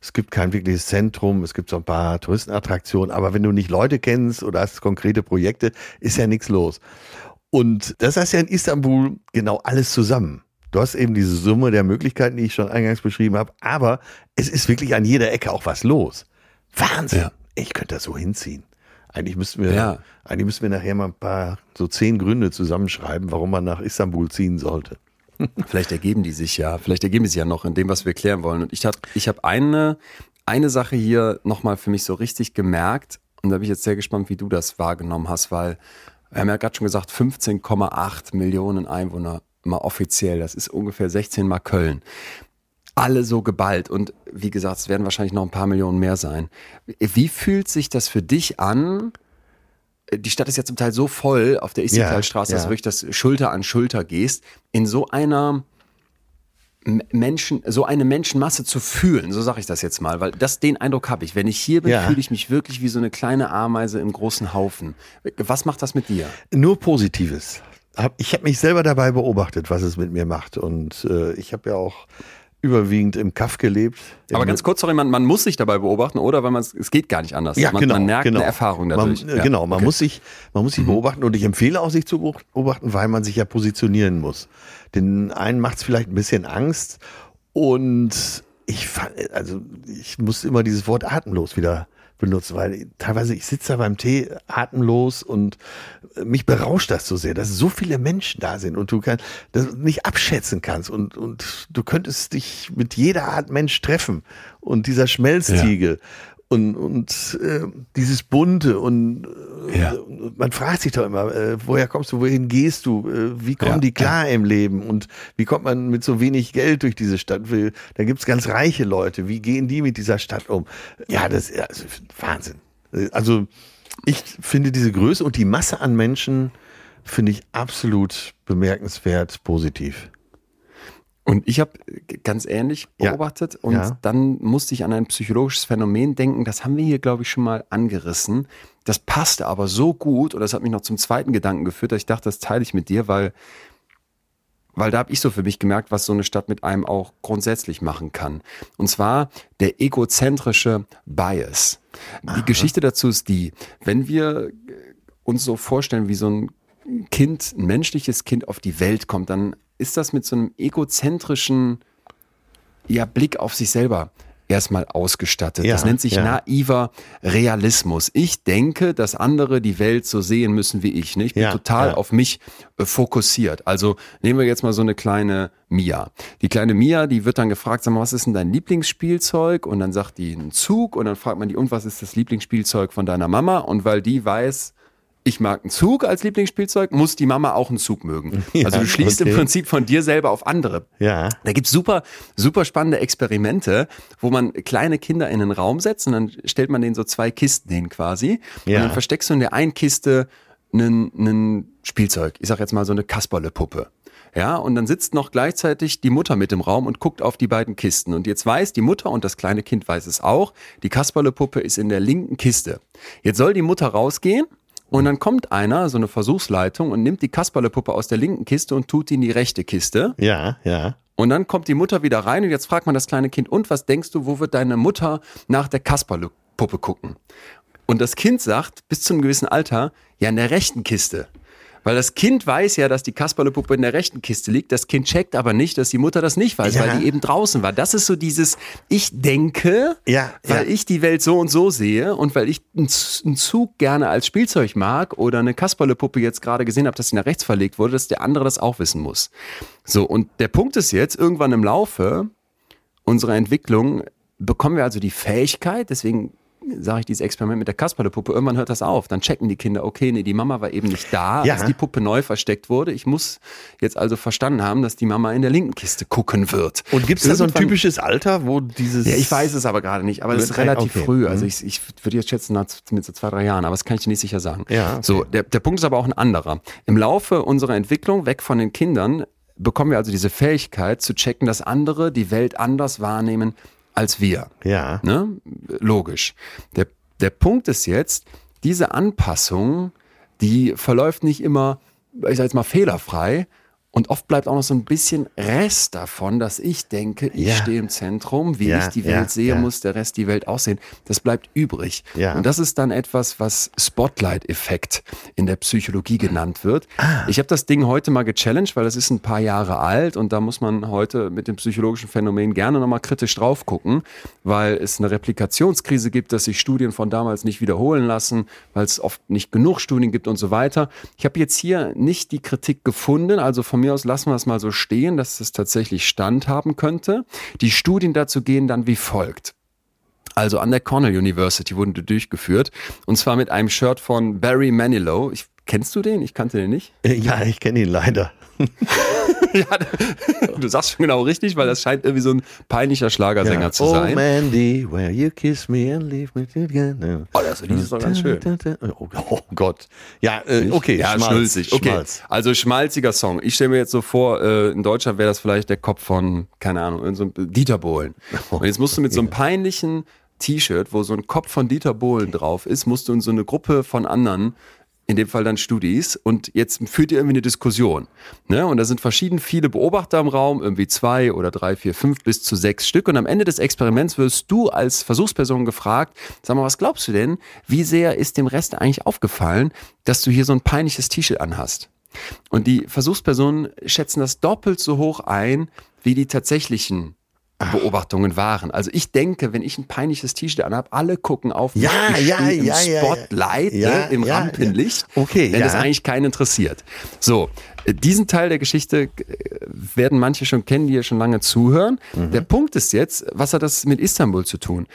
es gibt kein wirkliches Zentrum, es gibt so ein paar Touristenattraktionen, aber wenn du nicht Leute kennst oder hast konkrete Projekte, ist ja nichts los. Und das heißt ja in Istanbul genau alles zusammen. Du hast eben diese Summe der Möglichkeiten, die ich schon eingangs beschrieben habe, aber es ist wirklich an jeder Ecke auch was los. Wahnsinn. Ja. Ich könnte das so hinziehen. Eigentlich müssten wir, Ja. eigentlich müssten wir nachher mal ein paar, so zehn Gründe zusammenschreiben, warum man nach Istanbul ziehen sollte. Vielleicht ergeben die sich ja, vielleicht ergeben die sich ja noch in dem, was wir klären wollen. Und ich habe ich hab eine, eine Sache hier nochmal für mich so richtig gemerkt. Und da bin ich jetzt sehr gespannt, wie du das wahrgenommen hast, weil wir haben ja gerade schon gesagt, 15,8 Millionen Einwohner mal offiziell. Das ist ungefähr 16 mal Köln. Alle so geballt. Und wie gesagt, es werden wahrscheinlich noch ein paar Millionen mehr sein. Wie fühlt sich das für dich an? die Stadt ist ja zum Teil so voll auf der Istiklal-Straße, Ja, dass ja. du wirklich das Schulter an Schulter gehst, in so einer Menschen, so eine Menschenmasse zu fühlen, so sage ich das jetzt mal, weil das den Eindruck habe ich. Wenn ich hier bin, Ja. fühle ich mich wirklich wie so eine kleine Ameise im großen Haufen. Was macht das mit dir? Nur Positives. Ich habe mich selber dabei beobachtet, was es mit mir macht. Und äh, ich habe ja auch überwiegend im Kaff gelebt. Aber ganz kurz, sorry, man, man muss sich dabei beobachten, oder? Weil man es geht gar nicht anders. Ja, man, genau. man merkt genau. eine Erfahrung dadurch. Man, äh, Ja, Genau, man okay. Mhm. muss sich, man muss sich beobachten und ich empfehle auch, sich zu beobachten, weil man sich ja positionieren muss. Den einen macht es vielleicht ein bisschen Angst und ich fand, also ich muss immer dieses Wort atemlos wieder benutzen, weil teilweise ich sitze da beim Tee atemlos und äh, mich berauscht das so sehr, dass so viele Menschen da sind und du kann, das nicht abschätzen kannst und, und du könntest dich mit jeder Art Mensch treffen und dieser Schmelztiegel und, und äh, dieses Bunte und äh, Ja. man fragt sich doch immer, äh, woher kommst du, wohin gehst du, äh, wie kommen Ja, die klar im Leben und wie kommt man mit so wenig Geld durch diese Stadt? Da gibt's ganz reiche Leute, wie gehen die mit dieser Stadt um? Ja, das ist also, Wahnsinn. Also ich finde diese Größe und die Masse an Menschen finde ich absolut bemerkenswert positiv. Und ich habe ganz ähnlich Ja. beobachtet und Ja. dann musste ich an ein psychologisches Phänomen denken, das haben wir hier, glaube ich, schon mal angerissen. Das passte aber so gut und das hat mich noch zum zweiten Gedanken geführt, dass ich dachte, das teile ich mit dir, weil, weil da habe ich so für mich gemerkt, was so eine Stadt mit einem auch grundsätzlich machen kann. Und zwar der egozentrische Bias. Die Geschichte dazu ist die, wenn wir uns so vorstellen, wie so ein Kind, ein menschliches Kind auf die Welt kommt, dann ist das mit so einem egozentrischen ja, Blick auf sich selber erstmal ausgestattet. Ja, das nennt sich ja. naiver Realismus. Ich denke, dass andere die Welt so sehen müssen wie ich. Ne? Ich bin Ja, total auf mich äh, fokussiert. Also nehmen wir jetzt mal so eine kleine Mia. Die kleine Mia, die wird dann gefragt, sag mal, was ist denn dein Lieblingsspielzeug? Und dann sagt die ein Zug und dann fragt man die, und was ist das Lieblingsspielzeug von deiner Mama? Und weil die weiß, ich mag einen Zug als Lieblingsspielzeug, muss die Mama auch einen Zug mögen. Ja, also du schließt okay. im Prinzip von dir selber auf andere. Ja. Da gibt's super, super spannende Experimente, wo man kleine Kinder in einen Raum setzt und dann stellt man denen so zwei Kisten hin quasi. Ja. Und dann versteckst du in der einen Kiste einen, einen Spielzeug. Ich sag jetzt mal so eine Kasperle-Puppe. Ja, und dann sitzt noch gleichzeitig die Mutter mit im Raum und guckt auf die beiden Kisten. Und jetzt weiß die Mutter und das kleine Kind weiß es auch, die Kasperle-Puppe ist in der linken Kiste. Jetzt soll die Mutter rausgehen und dann kommt einer, so eine Versuchsleitung, und nimmt die Kasperle-Puppe aus der linken Kiste und tut die in die rechte Kiste. Ja, ja. Und dann kommt die Mutter wieder rein und jetzt fragt man das kleine Kind, und was denkst du, wo wird deine Mutter nach der Kasperle-Puppe gucken? Und das Kind sagt, bis zu einem gewissen Alter, ja, in der rechten Kiste. Weil das Kind weiß ja, dass die Kasperlepuppe in der rechten Kiste liegt. Das Kind checkt aber nicht, dass die Mutter das nicht weiß, Ja. weil die eben draußen war. Das ist so dieses, ich denke, Ja, weil ja. ich die Welt so und so sehe und weil ich einen Zug gerne als Spielzeug mag oder eine Kasperlepuppe jetzt gerade gesehen habe, dass sie nach rechts verlegt wurde, dass der andere das auch wissen muss. So, und der Punkt ist jetzt, irgendwann im Laufe unserer Entwicklung bekommen wir also die Fähigkeit, deswegen sage ich, dieses Experiment mit der Kasperlepuppe, irgendwann hört das auf. Dann checken die Kinder, okay, nee, die Mama war eben nicht da, Ja. als die Puppe neu versteckt wurde. Ich muss jetzt also verstanden haben, dass die Mama in der linken Kiste gucken wird. Und gibt es da so ein typisches Alter, wo dieses. ja, ich weiß es aber gerade nicht, aber das ist relativ Okay. früh. Also ich, ich würde jetzt schätzen, mit so zwei, drei Jahren, aber das kann ich dir nicht sicher sagen. Ja, okay. So, der, der Punkt ist aber auch ein anderer. Im Laufe unserer Entwicklung, weg von den Kindern, bekommen wir also diese Fähigkeit zu checken, dass andere die Welt anders wahrnehmen als wir. Ja. Ne? Logisch. Der, der Punkt ist jetzt, diese Anpassung, die verläuft nicht immer, ich sag jetzt mal, fehlerfrei. Und oft bleibt auch noch so ein bisschen Rest davon, dass ich denke, ich Ja. stehe im Zentrum, wie Ja, ich die ja, Welt sehe, ja. muss der Rest die Welt aussehen. Das bleibt übrig. Und das ist dann etwas, was Spotlight-Effekt in der Psychologie genannt wird. Ah. Ich habe das Ding heute mal gechallenged, weil das ist ein paar Jahre alt und da muss man heute mit dem psychologischen Phänomen gerne nochmal kritisch drauf gucken, weil es eine Replikationskrise gibt, dass sich Studien von damals nicht wiederholen lassen, weil es oft nicht genug Studien gibt und so weiter. Ich habe jetzt hier nicht die Kritik gefunden, also von mir aus lassen wir es mal so stehen, dass es tatsächlich Stand haben könnte. Die Studien dazu gehen dann wie folgt. Also an der Cornell University wurden die durchgeführt. Und zwar mit einem Shirt von Barry Manilow. Ich, kennst du den? Ich kannte den nicht. Äh, Ja, ich kenne ihn leider. ja, du sagst schon genau richtig, weil das scheint irgendwie so ein peinlicher Schlagersänger ja. zu oh sein. Mandy, where you kiss me and leave me again. Oh, das Lied ist doch ganz schön. Oh, oh Gott. Ja, äh, okay. Ja, Schmalz, schnulzig. Okay. Schmalz. Also schmalziger Song. Ich stelle mir jetzt so vor, äh, in Deutschland wäre das vielleicht der Kopf von, keine Ahnung, so Dieter Bohlen. Und jetzt musst du mit so einem peinlichen T-Shirt, wo so ein Kopf von Dieter Bohlen drauf ist, musst du in so eine Gruppe von anderen in dem Fall dann Studis und jetzt führt ihr irgendwie eine Diskussion. Ne? Und da sind verschieden viele Beobachter im Raum, irgendwie zwei oder drei, vier, fünf bis zu sechs Stück. Und am Ende des Experiments wirst du als Versuchsperson gefragt, sag mal, was glaubst du denn, wie sehr ist dem Rest eigentlich aufgefallen, dass du hier so ein peinliches T-Shirt anhast? Und die Versuchspersonen schätzen das doppelt so hoch ein, wie die tatsächlichen Beobachtungen waren. Also ich denke, wenn ich ein peinliches T-Shirt anhabe, alle gucken auf mich. Ja, ja, im ja. Spotlight, Ja, ne, im ja, Rampenlicht, ja. Okay, wenn ja. das eigentlich keinen interessiert. So, äh, diesen Teil der Geschichte äh, werden manche schon kennen, die ja schon lange zuhören. Mhm. Der Punkt ist jetzt, was hat das mit Istanbul zu tun?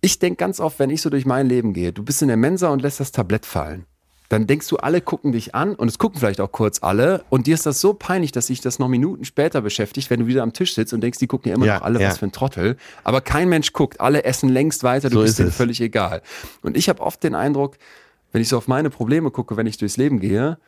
Ich denke ganz oft, wenn ich so durch mein Leben gehe, du bist in der Mensa und lässt das Tablett fallen. Dann denkst du, alle gucken dich an und es gucken vielleicht auch kurz alle und dir ist das so peinlich, dass sich das noch Minuten später beschäftigt, wenn du wieder am Tisch sitzt und denkst, die gucken ja immer Ja, noch alle, ja. was für ein Trottel. Aber kein Mensch guckt, alle essen längst weiter, du So bist ist denen es. völlig egal. Und ich habe oft den Eindruck, wenn ich so auf meine Probleme gucke, wenn ich durchs Leben gehe,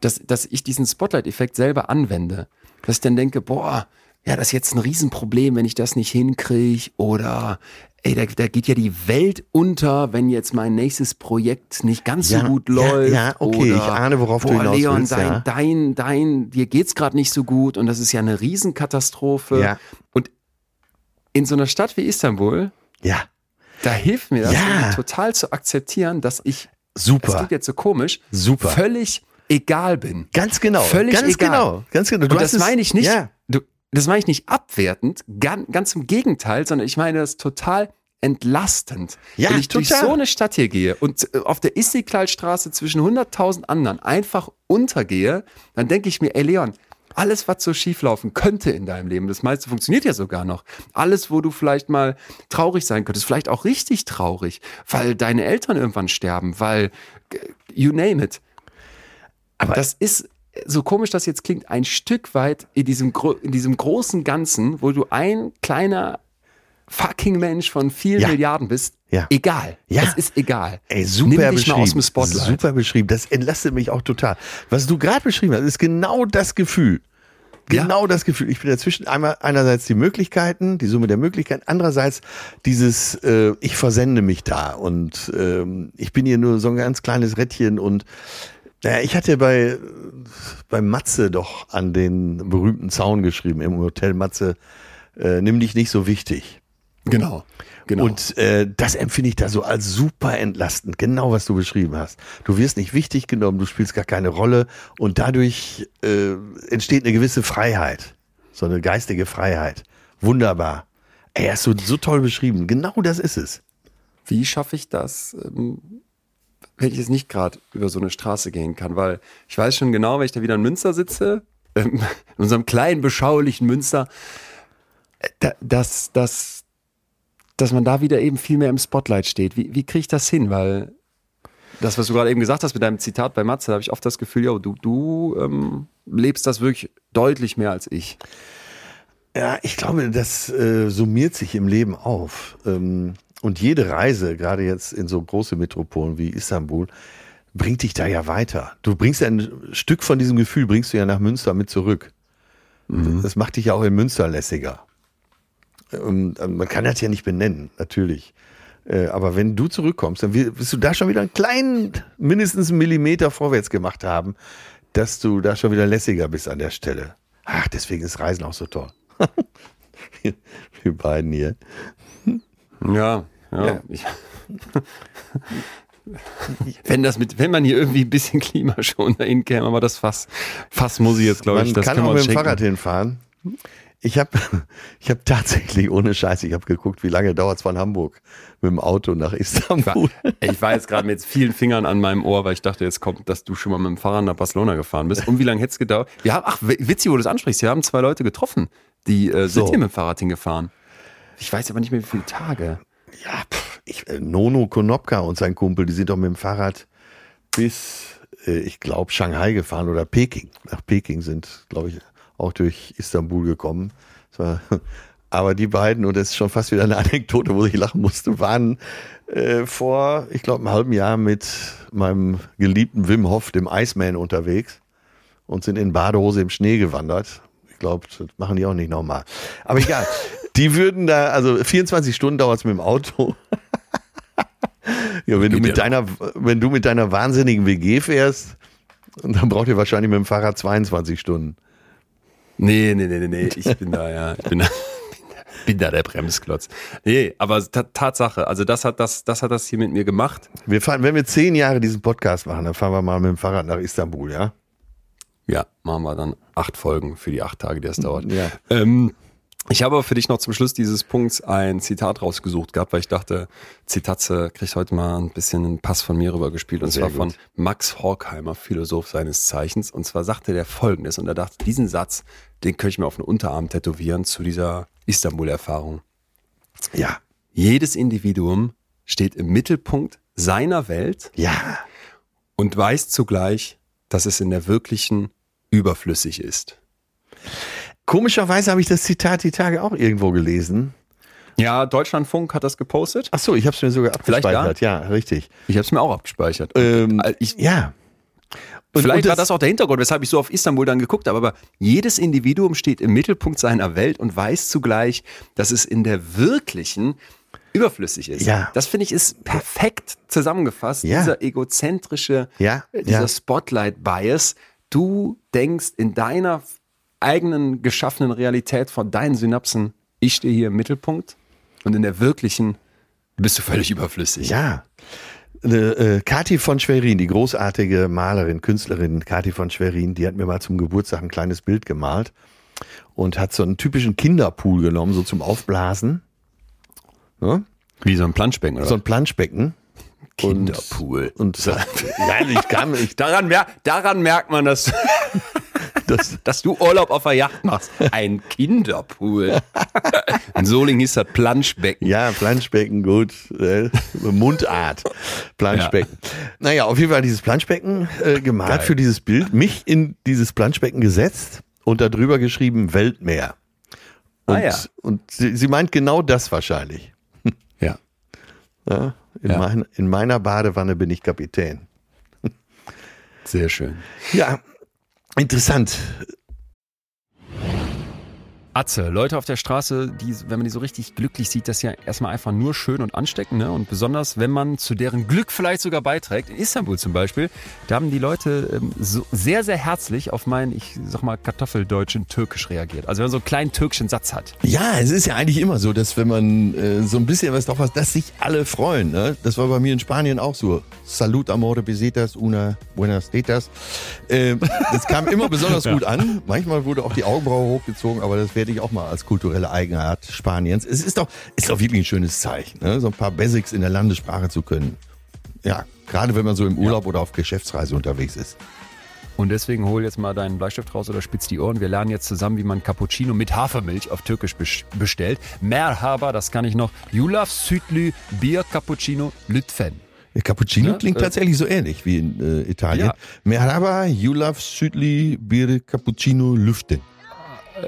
dass, dass ich diesen Spotlight-Effekt selber anwende. Dass ich dann denke, boah, ja, das ist jetzt ein Riesenproblem, wenn ich das nicht hinkriege. Oder ey, da, da geht ja die Welt unter, wenn jetzt mein nächstes Projekt nicht ganz Ja, so gut ja, läuft. ja, okay, oder, ich ahne, worauf du boah, hinaus Leon, willst, dein, ja. dein, dein, dir geht's gerade nicht so gut und das ist ja eine Riesenkatastrophe. Ja. Und in so einer Stadt wie Istanbul, Ja, da hilft mir das Ja. total zu akzeptieren, dass ich, das super. klingt jetzt so komisch, Super. völlig egal bin. Ganz genau. Völlig ganz egal. genau. Ganz genau. Du Und das meine ich nicht, Ja. du, das meine ich nicht abwertend, ganz, ganz im Gegenteil, sondern ich meine das total entlastend. Ja, Wenn ich durch total. so eine Stadt hier gehe und äh, auf der Istiklalstraße zwischen 100.000 anderen einfach untergehe, dann denke ich mir, ey Leon, alles, was so schieflaufen könnte in deinem Leben, das meiste funktioniert ja sogar noch. Alles, wo du vielleicht mal traurig sein könntest, vielleicht auch richtig traurig, weil deine Eltern irgendwann sterben, weil you name it. Aber das ist, so komisch das jetzt klingt, ein Stück weit in diesem, in diesem großen Ganzen, wo du ein kleiner fucking Mensch von vielen Ja. Milliarden bist, Ja. egal. Ja. Es ist egal. Ey, super Nimm dich beschrieben. mal aus dem Spotlight. Super beschrieben. Das entlastet mich auch total. Was du gerade beschrieben hast, ist genau das Gefühl. Genau das Gefühl. Ich bin dazwischen einmal einerseits die Möglichkeiten, die Summe der Möglichkeiten, andererseits dieses äh, ich versende mich da und ähm, ich bin hier nur so ein ganz kleines Rädchen und naja, ich hatte bei bei Matze doch an den berühmten Zaun geschrieben im Hotel Matze, äh, nimm dich nicht so wichtig. Genau. genau. Und äh, das empfinde ich da so als super entlastend, genau was du beschrieben hast. Du wirst nicht wichtig genommen, du spielst gar keine Rolle und dadurch äh, entsteht eine gewisse Freiheit, so eine geistige Freiheit. Wunderbar. Ey, hast du so toll beschrieben. Genau das ist es. Wie schaffe ich das, ähm, wenn ich jetzt nicht gerade über so eine Straße gehen kann? Weil ich weiß schon genau, wenn ich da wieder in Münster sitze, ähm, in unserem kleinen, beschaulichen Münster, äh, da, das, das, dass man da wieder eben viel mehr im Spotlight steht. Wie, wie kriege ich das hin? Weil das, was du gerade eben gesagt hast mit deinem Zitat bei Matze, da habe ich oft das Gefühl, ja, du, du ähm, lebst das wirklich deutlich mehr als ich. Ja, ich glaube, das äh, summiert sich im Leben auf. Ähm, und jede Reise, gerade jetzt in so große Metropolen wie Istanbul, bringt dich da ja weiter. Du bringst ein Stück von diesem Gefühl, bringst du ja nach Münster mit zurück. Mhm. Das macht dich ja auch in Münster lässiger. Und ähm, man kann das ja nicht benennen, natürlich. Äh, aber wenn du zurückkommst, dann wirst du da schon wieder einen kleinen, mindestens einen Millimeter vorwärts gemacht haben, dass du da schon wieder lässiger bist an der Stelle. Ach, deswegen ist Reisen auch so toll. Wir beiden hier. Ja, ja. ja. Ich, wenn das mit, wenn man hier irgendwie ein bisschen klimaschonender hinkäme, aber das Fass, Fass muss ich jetzt, glaube ich, das kann auch mit dem Fahrrad hinfahren. Ich habe ich hab tatsächlich, ohne Scheiß, ich habe geguckt, wie lange dauert es von Hamburg mit dem Auto nach Istanbul. Ich war, ich war jetzt gerade mit vielen Fingern an meinem Ohr, weil ich dachte, jetzt kommt, dass du schon mal mit dem Fahrrad nach Barcelona gefahren bist. Und wie lange hätte es gedauert? Wir haben, ach, witzig, wo du das ansprichst. Wir haben zwei Leute getroffen, die äh, sind so. hier mit dem Fahrrad hingefahren. Ich weiß aber nicht mehr, wie viele Tage. Ja, pff, ich, äh, Nono Konopka und sein Kumpel, die sind doch mit dem Fahrrad bis, äh, ich glaube, Shanghai gefahren oder Peking. Nach Peking sind, glaube ich, auch durch Istanbul gekommen. War, aber die beiden, und das ist schon fast wieder eine Anekdote, wo ich lachen musste, waren äh, vor, ich glaube, einem halben Jahr mit meinem geliebten Wim Hof, dem Iceman, unterwegs und sind in Badehose im Schnee gewandert. Ich glaube, das machen die auch nicht nochmal. Aber egal. die würden da, also 24 Stunden dauert es mit dem Auto. ja, wenn du mit deiner, wenn du mit deiner wahnsinnigen WG fährst, dann braucht ihr wahrscheinlich mit dem Fahrrad 22 Stunden. Nee, nee, nee, nee, nee. Ich bin da, ja. Ich bin da, bin da der Bremsklotz. Nee, aber Tatsache, also das hat das, das hat das hier mit mir gemacht. Wir fahren, wenn wir zehn Jahre diesen Podcast machen, dann fahren wir mal mit dem Fahrrad nach Istanbul, ja? Ja, machen wir dann acht Folgen für die acht Tage, die es dauert. Ja. Ähm, ich habe für dich noch zum Schluss dieses Punkts ein Zitat rausgesucht gehabt, weil ich dachte, Zitatze kriegt heute mal ein bisschen einen Pass von mir rübergespielt. Und Sehr zwar gut. von Max Horkheimer, Philosoph seines Zeichens. Und zwar sagte der folgendes, und er dachte, diesen Satz, den könnte ich mir auf den Unterarm tätowieren zu dieser Istanbul-Erfahrung. Ja. Jedes Individuum steht im Mittelpunkt seiner Welt. Ja. Und weiß zugleich, dass es in der wirklichen überflüssig ist. Komischerweise habe ich das Zitat die Tage auch irgendwo gelesen. Ja, Deutschlandfunk hat das gepostet. Ach so, ich habe es mir sogar abgespeichert. Ja, richtig. Ich habe es mir auch abgespeichert. Ähm, äh, ich, ja. Und, Vielleicht und das war das auch der Hintergrund, weshalb ich so auf Istanbul dann geguckt habe. Aber jedes Individuum steht im Mittelpunkt seiner Welt und weiß zugleich, dass es in der wirklichen überflüssig ist. Ja. Das finde ich ist perfekt zusammengefasst. Ja. Dieser egozentrische, ja. dieser ja. Spotlight-Bias. Du denkst in deiner eigenen geschaffenen Realität von deinen Synapsen, ich stehe hier im Mittelpunkt und in der wirklichen bist du völlig überflüssig. Ja. Äh, Kati von Schwerin, die großartige Malerin, Künstlerin Kati von Schwerin, die hat mir mal zum Geburtstag ein kleines Bild gemalt und hat so einen typischen Kinderpool genommen, so zum Aufblasen. Ja? Wie so ein Planschbecken, oder? So ein Planschbecken. Kinderpool. Und, und nein, ich kann, ich, daran, mer daran merkt man, dass dass, dass du Urlaub auf der Yacht machst. Ein Kinderpool. In Soling hieß das Planschbecken. Ja, Planschbecken, gut. Äh, Mundart. Planschbecken. Ja. Naja, auf jeden Fall dieses Planschbecken äh, gemalt Geil. für dieses Bild, mich in dieses Planschbecken gesetzt und darüber geschrieben Weltmeer. Und, ah, ja. und sie, sie meint genau das wahrscheinlich. Ja. ja, in, ja. Mein, in meiner Badewanne bin ich Kapitän. Sehr schön. Ja, Interessant. Atze, Leute auf der Straße, die, wenn man die so richtig glücklich sieht, das ist ja erstmal einfach nur schön und ansteckend. Ne? Und besonders, wenn man zu deren Glück vielleicht sogar beiträgt. In Istanbul zum Beispiel, da haben die Leute ähm, so sehr, sehr herzlich auf meinen, ich sag mal, Kartoffeldeutschen Türkisch reagiert. Also wenn man so einen kleinen türkischen Satz hat. Ja, es ist ja eigentlich immer so, dass wenn man äh, so ein bisschen was drauf hat, dass sich alle freuen. Ne? Das war bei mir in Spanien auch so. Salut, amore, besetas, una, buenas tetas. Äh, das kam immer besonders gut an. Manchmal wurde auch die Augenbraue hochgezogen, aber das wäre werde ich auch mal als kulturelle Eigenart Spaniens. Es ist doch, ist doch wirklich ein schönes Zeichen, ne? so ein paar Basics in der Landessprache zu können. Ja, gerade wenn man so im Urlaub ja. oder auf Geschäftsreise unterwegs ist. Und deswegen hol jetzt mal deinen Bleistift raus oder spitz die Ohren. Wir lernen jetzt zusammen, wie man Cappuccino mit Hafermilch auf Türkisch bestellt. Merhaba, das kann ich noch. Yulaf Südlü Bier Cappuccino Lütfen. Cappuccino ja, klingt äh, tatsächlich so ähnlich wie in äh, Italien. Ja. Merhaba, Yulaf Südli Bier Cappuccino Lüften.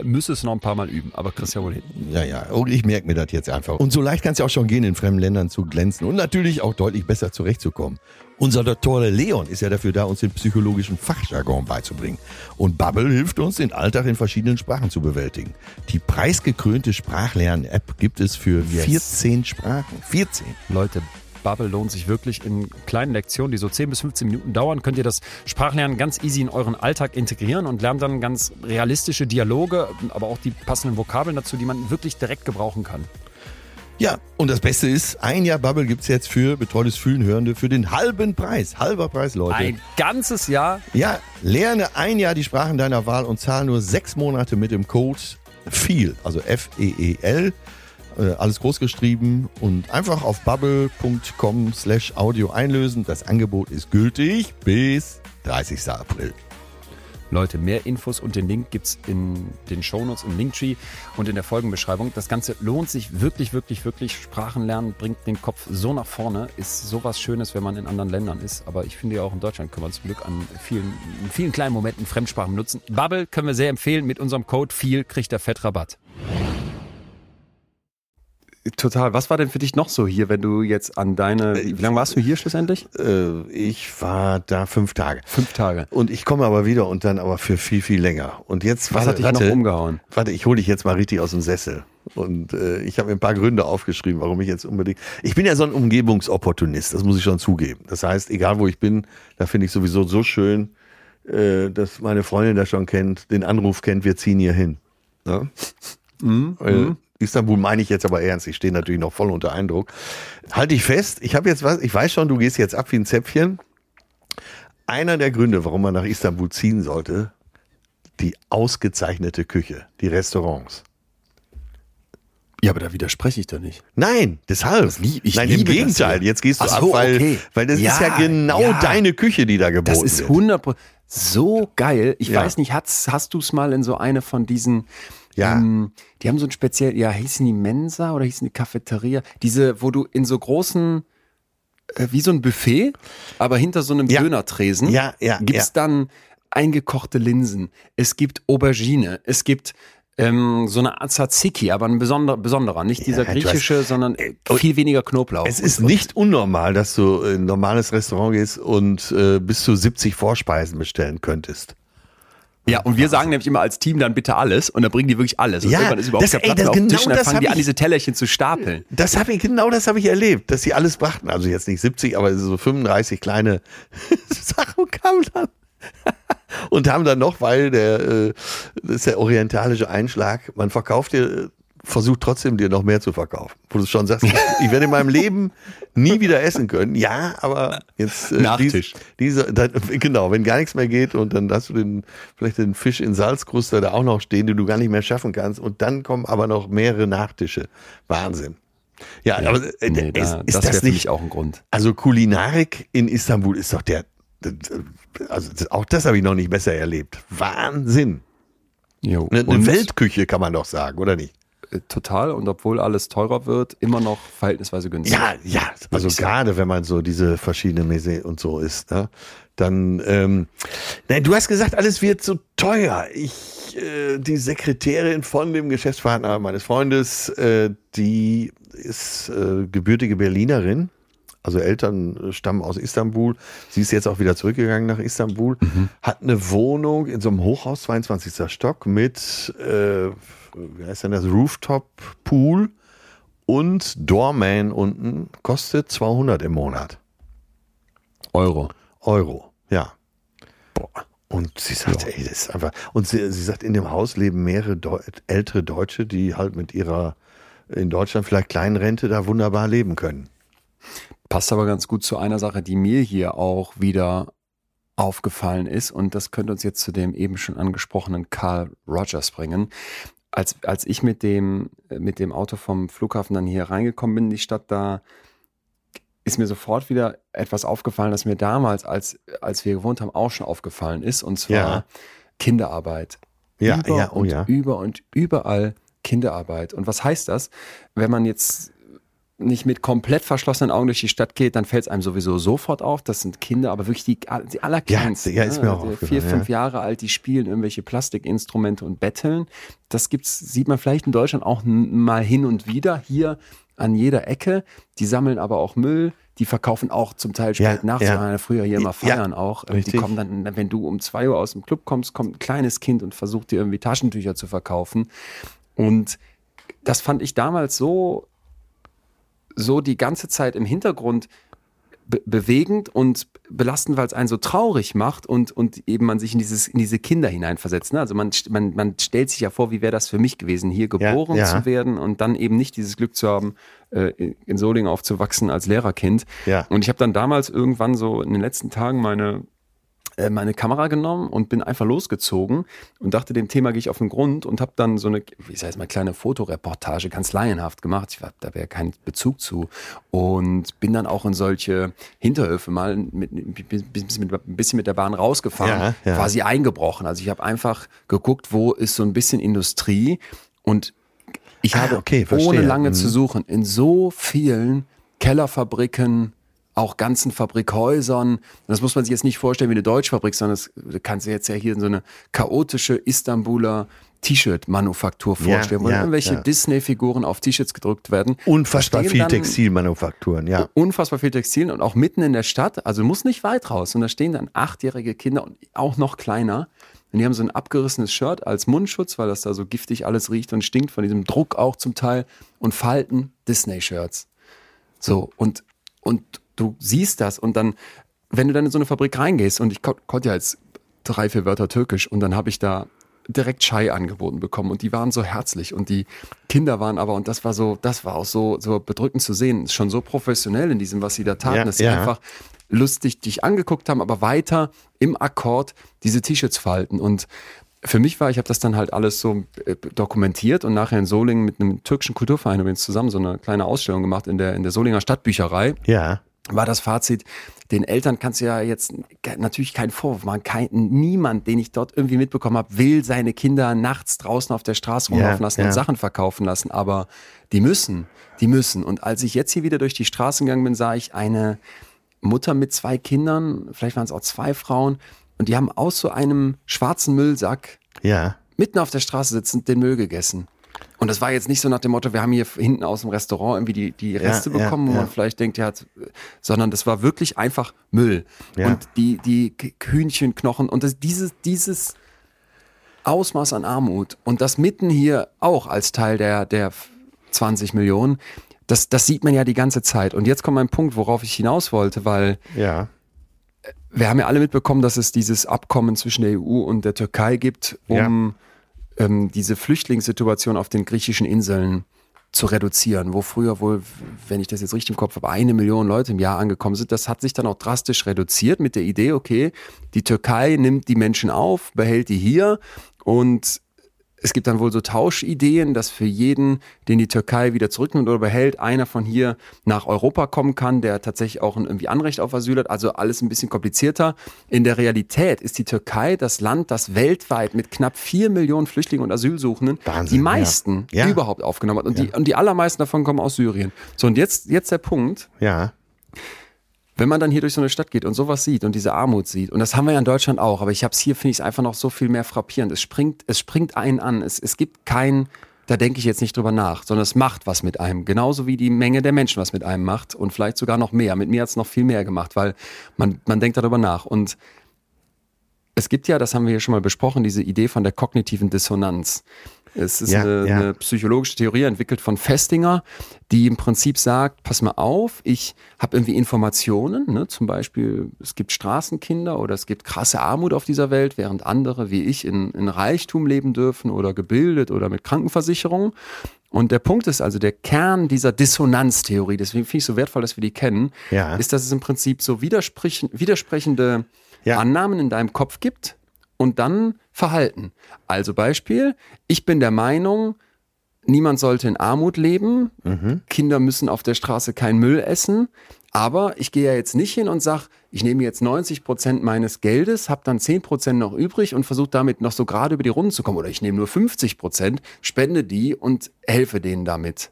Müsste es noch ein paar Mal üben, aber kriegst ja wohl hin. Ja, ja, und ich merke mir das jetzt einfach. Und so leicht kann es ja auch schon gehen, in fremden Ländern zu glänzen und natürlich auch deutlich besser zurechtzukommen. Unser Doktor Leon ist ja dafür da, uns den psychologischen Fachjargon beizubringen. Und Bubble hilft uns, den Alltag in verschiedenen Sprachen zu bewältigen. Die preisgekrönte Sprachlern-App gibt es für yes. 14 Sprachen. 14. Leute, Bubble lohnt sich wirklich in kleinen Lektionen, die so 10 bis 15 Minuten dauern, könnt ihr das Sprachlernen ganz easy in euren Alltag integrieren und lernt dann ganz realistische Dialoge, aber auch die passenden Vokabeln dazu, die man wirklich direkt gebrauchen kann. Ja, und das Beste ist, ein Jahr Bubble gibt es jetzt für betreutes Fühlen Hörende für den halben Preis. Halber Preis, Leute. Ein ganzes Jahr? Ja, lerne ein Jahr die Sprachen deiner Wahl und zahle nur sechs Monate mit dem Code FEEL, also F-E-E-L äh, alles groß geschrieben und einfach auf bubble.com slash audio einlösen. Das Angebot ist gültig bis 30. April. Leute, mehr Infos und den Link gibt es in den Shownotes im Linktree und in der Folgenbeschreibung. Das Ganze lohnt sich wirklich, wirklich, wirklich. Sprachen lernen bringt den Kopf so nach vorne. Ist sowas Schönes, wenn man in anderen Ländern ist. Aber ich finde ja auch in Deutschland können wir zum Glück an vielen, in vielen kleinen Momenten Fremdsprachen benutzen. Bubble können wir sehr empfehlen. Mit unserem Code viel kriegt der Fettrabatt. Total. Was war denn für dich noch so hier, wenn du jetzt an deine. Äh, wie lange warst du hier schlussendlich? Äh, ich war da fünf Tage. Fünf Tage. Und ich komme aber wieder und dann aber für viel, viel länger. Und jetzt Was warte, hat dich warte, noch umgehauen? Warte, ich hole dich jetzt mal richtig aus dem Sessel. Und äh, ich habe mir ein paar Gründe aufgeschrieben, warum ich jetzt unbedingt. Ich bin ja so ein Umgebungsopportunist, das muss ich schon zugeben. Das heißt, egal wo ich bin, da finde ich sowieso so schön, äh, dass meine Freundin das schon kennt, den Anruf kennt, wir ziehen hier hin. Ja? Mhm. Istanbul meine ich jetzt aber ernst. Ich stehe natürlich noch voll unter Eindruck. Halte ich fest, ich habe jetzt was, ich weiß schon, du gehst jetzt ab wie ein Zäpfchen. Einer der Gründe, warum man nach Istanbul ziehen sollte, die ausgezeichnete Küche, die Restaurants. Ja, aber da widerspreche ich doch nicht. Nein, deshalb. Lieb, ich Nein, im Gegenteil. Jetzt gehst du so, ab, weil, okay. weil das ja, ist ja genau ja. deine Küche, die da geboten wird. Das ist 100 so geil. Ich ja. weiß nicht, hast, hast du es mal in so eine von diesen ja. Ähm, die haben so ein speziell, ja, hießen die Mensa oder hießen die Cafeteria? Diese, wo du in so großen, äh, wie so ein Buffet, aber hinter so einem ja. Dönertresen ja, ja, gibt's ja. dann eingekochte Linsen. Es gibt Aubergine. Es gibt ähm, so eine Art Tzatziki, aber ein besonderer, besonderer. Nicht dieser griechische, hast, sondern äh, viel weniger Knoblauch. Es ist nicht unnormal, dass du in ein normales Restaurant gehst und äh, bis zu 70 Vorspeisen bestellen könntest. Ja, und wir sagen nämlich immer als Team dann bitte alles und dann bringen die wirklich alles. Und ja, irgendwann ist überhaupt das, kein Platz ey, das, auf genau Tisch und dann fangen die an, diese Tellerchen zu stapeln. Das habe ich, genau das habe ich erlebt, dass sie alles brachten. Also jetzt nicht 70, aber so 35 kleine Sachen kamen dann. und haben dann noch, weil der, äh, das ist der orientalische Einschlag, man verkauft dir versucht trotzdem dir noch mehr zu verkaufen. Wo du schon sagst, ich werde in meinem Leben nie wieder essen können. Ja, aber jetzt äh, Nachtisch. Dies, diese, dann, genau, wenn gar nichts mehr geht und dann hast du den vielleicht den Fisch in Salzkruste da auch noch stehen, den du gar nicht mehr schaffen kannst und dann kommen aber noch mehrere Nachtische. Wahnsinn. Ja, ja aber äh, nee, ist, da, ist das, das nicht auch ein Grund? Also Kulinarik in Istanbul ist doch der also auch das habe ich noch nicht besser erlebt. Wahnsinn. Jo. Eine, eine Weltküche kann man doch sagen, oder nicht? Äh, total und obwohl alles teurer wird, immer noch verhältnisweise günstig. Ja, ja, also gerade wenn man so diese verschiedenen Mese und so ist, ne? dann, ähm, nein, du hast gesagt, alles wird so teuer. Ich, äh, die Sekretärin von dem Geschäftspartner meines Freundes, äh, die ist äh, gebürtige Berlinerin. Also Eltern stammen aus Istanbul. Sie ist jetzt auch wieder zurückgegangen nach Istanbul. Mhm. Hat eine Wohnung in so einem Hochhaus, 22. Stock, mit äh, wie heißt denn das, Rooftop Pool und Doorman unten kostet 200 im Monat. Euro. Euro, ja. Boah. Und sie sagt, ja. ey, das ist einfach. Und sie, sie sagt, in dem Haus leben mehrere Deu ältere Deutsche, die halt mit ihrer in Deutschland vielleicht kleinen Rente da wunderbar leben können. Passt aber ganz gut zu einer Sache, die mir hier auch wieder aufgefallen ist. Und das könnte uns jetzt zu dem eben schon angesprochenen Carl Rogers bringen als, als ich mit dem, mit dem Auto vom Flughafen dann hier reingekommen bin in die Stadt, da ist mir sofort wieder etwas aufgefallen, das mir damals, als, als wir gewohnt haben, auch schon aufgefallen ist, und zwar Ja. Kinderarbeit. Ja, über ja, oh und ja. über und überall Kinderarbeit. Und was heißt das? Wenn man jetzt nicht mit komplett verschlossenen Augen durch die Stadt geht, dann fällt es einem sowieso sofort auf. Das sind Kinder, aber wirklich die, die allerkleinsten. Ja, ja, ist mir auch ne? aufgefallen, Vier, fünf ja. Jahre alt, die spielen irgendwelche Plastikinstrumente und betteln. Das gibt's, sieht man vielleicht in Deutschland auch mal hin und wieder hier an jeder Ecke. Die sammeln aber auch Müll. Die verkaufen auch zum Teil spät Ja, nachts. ja. Ja früher hier immer Ja, feiern auch. Die richtig. kommen dann, wenn du um zwei Uhr aus dem Club kommst, kommt ein kleines Kind und versucht dir irgendwie Taschentücher zu verkaufen. Und das fand ich damals so, so die ganze Zeit im Hintergrund be bewegend und belastend, weil es einen so traurig macht und, und eben man sich in, dieses, in diese Kinder hineinversetzt. Ne? Also man, man, man stellt sich ja vor, wie wäre das für mich gewesen, hier geboren ja. zu werden und dann eben nicht dieses Glück zu haben, äh, in- in Solingen aufzuwachsen als Lehrerkind. Ja. Und ich habe dann damals irgendwann so in den letzten Tagen meine meine Kamera genommen und bin einfach losgezogen und dachte, dem Thema gehe ich auf den Grund und habe dann so eine, wie sag ich mal, kleine Fotoreportage, ganz laienhaft gemacht. Ich war, da wäre kein Bezug zu und bin dann auch in solche Hinterhöfe mal mit, ein bisschen mit der Bahn rausgefahren, Ja, ja. quasi eingebrochen. Also ich habe einfach geguckt, wo ist so ein bisschen Industrie und ich Ah, habe okay, ohne lange Mhm. zu suchen in so vielen Kellerfabriken, auch ganzen Fabrikhäusern. Das muss man sich jetzt nicht vorstellen wie eine Deutschfabrik, sondern das kannst du jetzt ja hier so eine chaotische Istanbuler T-Shirt-Manufaktur Ja, vorstellen, wo ja, irgendwelche ja. Disney-Figuren auf T-Shirts gedrückt werden. Unfassbar viel Textilmanufakturen, ja. Unfassbar viel Textilien und auch mitten in der Stadt, also muss nicht weit raus. Und da stehen dann achtjährige Kinder und auch noch kleiner. Und die haben so ein abgerissenes Shirt als Mundschutz, weil das da so giftig alles riecht und stinkt, von diesem Druck auch zum Teil. Und falten Disney-Shirts. So, und, und du siehst das und dann, wenn du dann in so eine Fabrik reingehst und ich kon konnte ja jetzt drei, vier Wörter Türkisch und dann habe ich da direkt Chai angeboten bekommen und die waren so herzlich und die Kinder waren aber, und das war so, das war auch so, so bedrückend zu sehen, schon so professionell in diesem, was sie da taten, Ja, dass sie ja. einfach lustig dich angeguckt haben, aber weiter im Akkord diese T-Shirts falten und für mich war, ich habe das dann halt alles so äh, dokumentiert und nachher in Solingen mit einem türkischen Kulturverein übrigens zusammen so eine kleine Ausstellung gemacht in der, in der Solinger Stadtbücherei Ja. War das Fazit, den Eltern kannst du ja jetzt natürlich keinen Vorwurf machen. Kein, niemand, den ich dort irgendwie mitbekommen habe, will seine Kinder nachts draußen auf der Straße rumlaufen lassen ja. und Sachen verkaufen lassen. Aber die müssen, die müssen. Und als ich jetzt hier wieder durch die Straßen gegangen bin, sah ich eine Mutter mit zwei Kindern, vielleicht waren es auch zwei Frauen, und die haben aus so einem schwarzen Müllsack Ja. mitten auf der Straße sitzend den Müll gegessen. Und das war jetzt nicht so nach dem Motto, wir haben hier hinten aus dem Restaurant irgendwie die, die Reste Ja, ja, bekommen, wo ja. man vielleicht denkt, ja, sondern das war wirklich einfach Müll. Ja. Und die, die Hühnchenknochen und das, dieses, dieses Ausmaß an Armut und das mitten hier auch als Teil der, der 20 Millionen, das, das sieht man ja die ganze Zeit. Und jetzt kommt mein Punkt, worauf ich hinaus wollte, weil Ja. wir haben ja alle mitbekommen, dass es dieses Abkommen zwischen der EU und der Türkei gibt, um ähm, diese Flüchtlingssituation auf den griechischen Inseln zu reduzieren, wo früher wohl, wenn ich das jetzt richtig im Kopf habe, eine Million Leute im Jahr angekommen sind. Das hat sich dann auch drastisch reduziert mit der Idee, okay, die Türkei nimmt die Menschen auf, behält die hier und es gibt dann wohl so Tauschideen, dass für jeden, den die Türkei wieder zurücknimmt oder behält, einer von hier nach Europa kommen kann, der tatsächlich auch ein irgendwie Anrecht auf Asyl hat. Also alles ein bisschen komplizierter. In der Realität ist die Türkei das Land, das weltweit mit knapp vier Millionen Flüchtlingen und Asylsuchenden Wahnsinn, die meisten ja. Ja. überhaupt aufgenommen hat. Und, die, und die allermeisten davon kommen aus Syrien. So, und jetzt, jetzt der Punkt, Ja. Wenn man dann hier durch so eine Stadt geht und sowas sieht und diese Armut sieht, und das haben wir ja in Deutschland auch, aber ich habe es hier, finde ich es einfach noch so viel mehr frappierend. Es springt, es springt einen an. Es, es gibt kein, da denke ich jetzt nicht drüber nach, sondern es macht was mit einem. Genauso wie die Menge der Menschen was mit einem macht und vielleicht sogar noch mehr. Mit mir hat es noch viel mehr gemacht, weil man, man denkt darüber nach. Und es gibt ja, das haben wir hier schon mal besprochen, diese Idee von der kognitiven Dissonanz. Es ist Ja, eine, ja. eine psychologische Theorie entwickelt von Festinger, die im Prinzip sagt, pass mal auf, ich habe irgendwie Informationen, ne? zum Beispiel es gibt Straßenkinder oder es gibt krasse Armut auf dieser Welt, während andere wie ich in, in Reichtum leben dürfen oder gebildet oder mit Krankenversicherung. Und der Punkt ist also, der Kern dieser Dissonanztheorie, deswegen finde ich es so wertvoll, dass wir die kennen, Ja. ist, dass es im Prinzip so widersprechen, widersprechende. Annahmen in deinem Kopf gibt und dann Verhalten. Also Beispiel, ich bin der Meinung, niemand sollte in Armut leben, Mhm. Kinder müssen auf der Straße keinen Müll essen, Aber ich gehe ja jetzt nicht hin und sage, ich nehme jetzt 90 Prozent meines Geldes, habe dann 10 Prozent noch übrig und versuche damit noch so gerade über die Runden zu kommen. Oder ich nehme nur 50 Prozent, spende die und helfe denen damit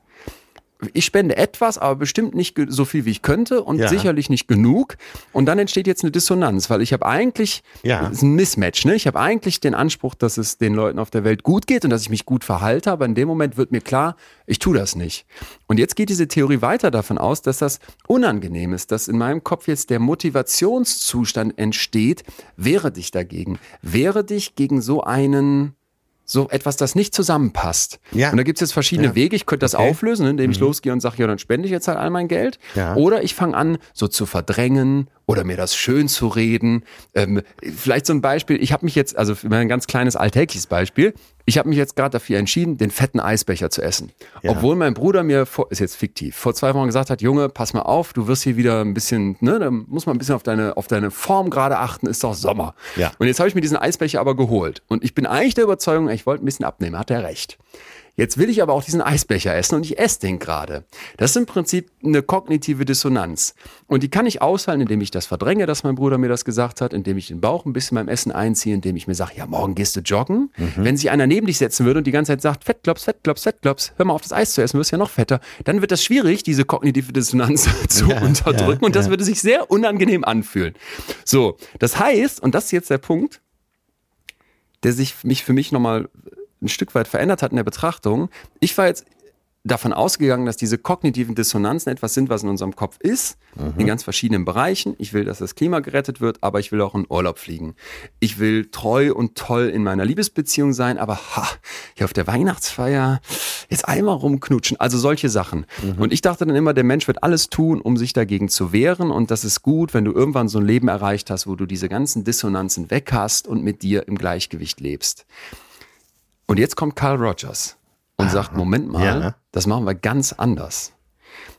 ich spende etwas, aber bestimmt nicht so viel, wie ich könnte und ja. sicherlich nicht genug. Und dann entsteht jetzt eine Dissonanz, weil ich habe eigentlich, ja. ist ein Mismatch, ne? Ich habe eigentlich den Anspruch, dass es den Leuten auf der Welt gut geht und dass ich mich gut verhalte, aber in dem Moment wird mir klar, ich tue das nicht. Und jetzt geht diese Theorie weiter davon aus, dass das unangenehm ist, dass in meinem Kopf jetzt der Motivationszustand entsteht, wehre dich dagegen, wehre dich gegen so einen so etwas, das nicht zusammenpasst. Ja. Und da gibt es jetzt verschiedene ja. Wege. Ich könnte das okay. auflösen, indem ich mhm. losgehe und sage, ja, dann spende ich jetzt halt all mein Geld. Ja. Oder ich fange an, so zu verdrängen oder mir das schön zu reden. Ähm, vielleicht so ein Beispiel, ich habe mich jetzt, also ein ganz kleines alltägliches Beispiel, ich habe mich jetzt gerade dafür entschieden, den fetten Eisbecher zu essen. Ja. Obwohl mein Bruder mir, vor, ist jetzt fiktiv, vor zwei Wochen gesagt hat, Junge, pass mal auf, du wirst hier wieder ein bisschen, ne, da muss man ein bisschen auf deine, auf deine Form gerade achten, ist doch Sommer. Ja. Und jetzt habe ich mir diesen Eisbecher aber geholt. Und ich bin eigentlich der Überzeugung, ich wollte ein bisschen abnehmen, hat er recht. Jetzt will ich aber auch diesen Eisbecher essen und ich esse den gerade. Das ist im Prinzip eine kognitive Dissonanz. Und die kann ich aushalten, indem ich das verdränge, dass mein Bruder mir das gesagt hat, indem ich den Bauch ein bisschen beim Essen einziehe, indem ich mir sage, ja, morgen gehst du joggen. Mhm. Wenn sich einer neben dich setzen würde und die ganze Zeit sagt, Fettklops, Fettklops, Fettklops, hör mal auf das Eis zu essen, wirst ja noch fetter, dann wird das schwierig, diese kognitive Dissonanz zu ja, unterdrücken ja, und das ja. würde sich sehr unangenehm anfühlen. So, das heißt, und das ist jetzt der Punkt, der sich mich für mich nochmal ein Stück weit verändert hat in der Betrachtung. Ich war jetzt davon ausgegangen, dass diese kognitiven Dissonanzen etwas sind, was in unserem Kopf ist, mhm. in ganz verschiedenen Bereichen. Ich will, dass das Klima gerettet wird, aber ich will auch in Urlaub fliegen. Ich will treu und toll in meiner Liebesbeziehung sein, aber ha, hier auf der Weihnachtsfeier jetzt einmal rumknutschen. Also solche Sachen. Mhm. Und ich dachte dann immer, der Mensch wird alles tun, um sich dagegen zu wehren. Und das ist gut, wenn du irgendwann so ein Leben erreicht hast, wo du diese ganzen Dissonanzen weg hast und mit dir im Gleichgewicht lebst. Und jetzt kommt Carl Rogers und Aha. sagt, Moment mal, ja. das machen wir ganz anders.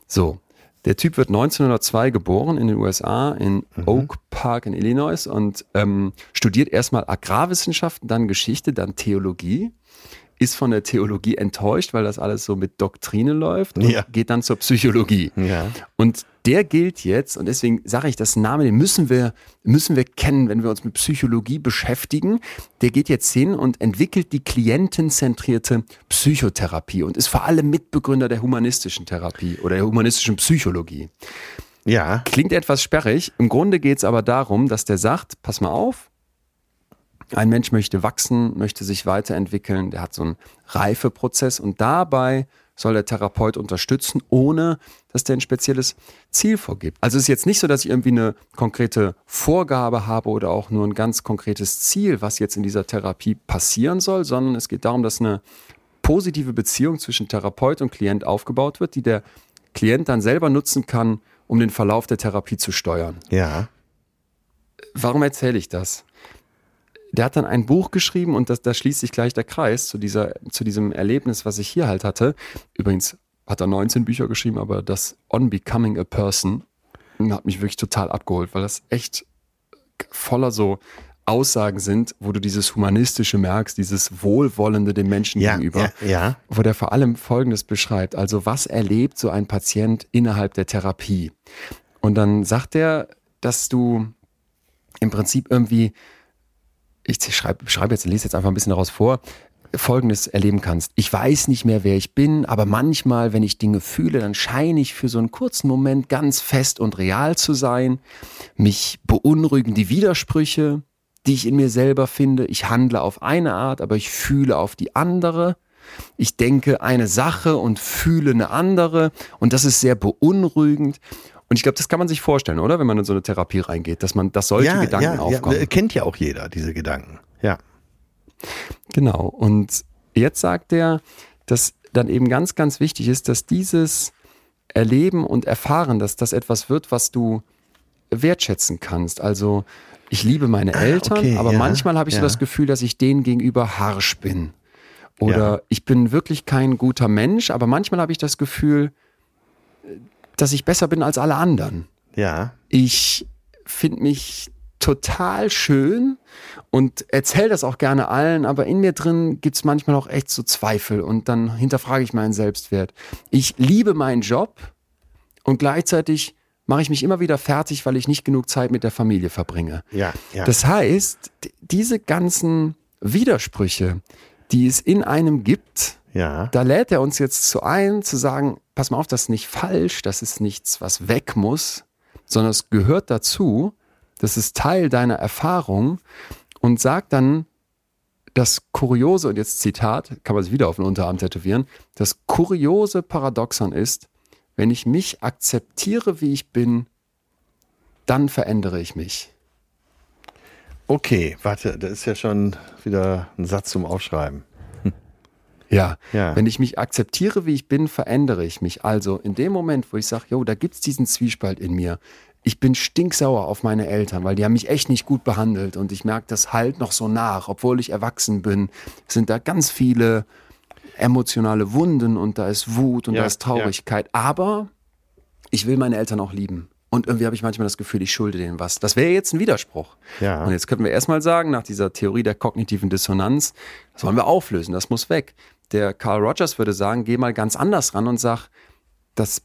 So, der Typ wird 1902 geboren in den USA, in mhm. Oak Park in Illinois und ähm, studiert erstmal Agrarwissenschaften, dann Geschichte, dann Theologie ist von der Theologie enttäuscht, weil das alles so mit Doktrine läuft und ja. geht dann zur Psychologie. Ja. Und der gilt jetzt, und deswegen sage ich, das Name, den müssen wir, müssen wir kennen, wenn wir uns mit Psychologie beschäftigen. Der geht jetzt hin und entwickelt die klientenzentrierte Psychotherapie und ist vor allem Mitbegründer der humanistischen Therapie oder der humanistischen Psychologie. Ja. Klingt etwas sperrig. Im Grunde geht es aber darum, dass der sagt, pass mal auf, ein Mensch möchte wachsen, möchte sich weiterentwickeln, der hat so einen Reifeprozess und dabei soll der Therapeut unterstützen, ohne dass der ein spezielles Ziel vorgibt. Also es ist jetzt nicht so, dass ich irgendwie eine konkrete Vorgabe habe oder auch nur ein ganz konkretes Ziel, was jetzt in dieser Therapie passieren soll, sondern es geht darum, dass eine positive Beziehung zwischen Therapeut und Klient aufgebaut wird, die der Klient dann selber nutzen kann, um den Verlauf der Therapie zu steuern. Ja. Warum erzähle ich das? Der hat dann ein Buch geschrieben und das, da schließt sich gleich der Kreis zu, dieser, zu diesem Erlebnis, was ich hier halt hatte. Übrigens hat er 19 Bücher geschrieben, aber das On Becoming a Person hat mich wirklich total abgeholt, weil das echt voller so Aussagen sind, wo du dieses Humanistische merkst, dieses Wohlwollende dem Menschen ja, gegenüber, ja, ja. wo der vor allem Folgendes beschreibt. Also was erlebt so ein Patient innerhalb der Therapie? Und dann sagt er, dass du im Prinzip irgendwie ich schreibe schreib jetzt, lese jetzt einfach ein bisschen daraus vor, Folgendes erleben kannst. Ich weiß nicht mehr, wer ich bin, aber manchmal, wenn ich Dinge fühle, dann scheine ich für so einen kurzen Moment ganz fest und real zu sein. Mich beunruhigen die Widersprüche, die ich in mir selber finde. Ich handle auf eine Art, aber ich fühle auf die andere. Ich denke eine Sache und fühle eine andere und das ist sehr beunruhigend. Und ich glaube, das kann man sich vorstellen, oder? Wenn man in so eine Therapie reingeht, dass man, dass solche ja, Gedanken ja, aufkommen. Ja, kennt ja auch jeder diese Gedanken. Ja. Genau. Und jetzt sagt er, dass dann eben ganz, ganz wichtig ist, dass dieses Erleben und Erfahren, dass das etwas wird, was du wertschätzen kannst. Also ich liebe meine ah, Eltern, okay, aber ja, manchmal habe ich ja. so das Gefühl, dass ich denen gegenüber harsch bin. Oder ja. ich bin wirklich kein guter Mensch, aber manchmal habe ich das Gefühl, dass ich besser bin als alle anderen. Ja. Ich finde mich total schön und erzähle das auch gerne allen, aber in mir drin gibt es manchmal auch echt so Zweifel und dann hinterfrage ich meinen Selbstwert. Ich liebe meinen Job und gleichzeitig mache ich mich immer wieder fertig, weil ich nicht genug Zeit mit der Familie verbringe. Ja, ja. Das heißt, diese ganzen Widersprüche, die es in einem gibt, ja. da lädt er uns jetzt zu ein, zu sagen, pass mal auf, das ist nicht falsch, das ist nichts, was weg muss, sondern es gehört dazu, das ist Teil deiner Erfahrung und sagt dann, das kuriose, und jetzt Zitat, kann man sich wieder auf den Unterarm tätowieren, das kuriose Paradoxon ist, wenn ich mich akzeptiere, wie ich bin, dann verändere ich mich. Okay, warte, das ist ja schon wieder ein Satz zum Aufschreiben. Ja, Ja. wenn ich mich akzeptiere, wie ich bin, verändere ich mich. Also in dem Moment, wo ich sage, jo, da gibt's diesen Zwiespalt in mir. Ich bin stinksauer auf meine Eltern, weil die haben mich echt nicht gut behandelt und ich merke das halt noch so nach, obwohl ich erwachsen bin, sind da ganz viele emotionale Wunden und da ist Wut und Ja, da ist Traurigkeit. Aber ich will meine Eltern auch lieben. Und irgendwie habe ich manchmal das Gefühl, ich schulde denen was. Das wäre jetzt ein Widerspruch. Ja. Und jetzt könnten wir erstmal sagen, nach dieser Theorie der kognitiven Dissonanz, das wollen wir auflösen, das muss weg. Der Carl Rogers würde sagen, geh mal ganz anders ran und sag, das,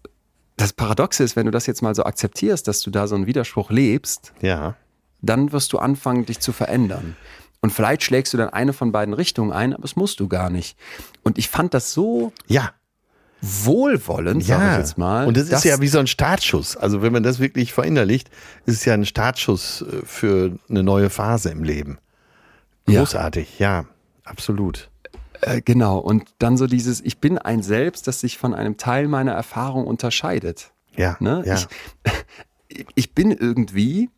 das Paradoxe ist, wenn du das jetzt mal so akzeptierst, dass du da so einen Widerspruch lebst, Ja. dann wirst du anfangen, dich zu verändern. Und vielleicht schlägst du dann eine von beiden Richtungen ein, aber das musst du gar nicht. Und ich fand das so Ja. wohlwollend, sag Ja. ich jetzt mal. Und das ist ja wie so ein Startschuss. Also wenn man das wirklich verinnerlicht, ist es ja ein Startschuss äh, für eine neue Phase im Leben. Ja. Großartig, ja, absolut. Äh, genau. Und dann so dieses, ich bin ein Selbst, das sich von einem Teil meiner Erfahrung unterscheidet. Ja, Ne? ja. Ich, ich bin irgendwie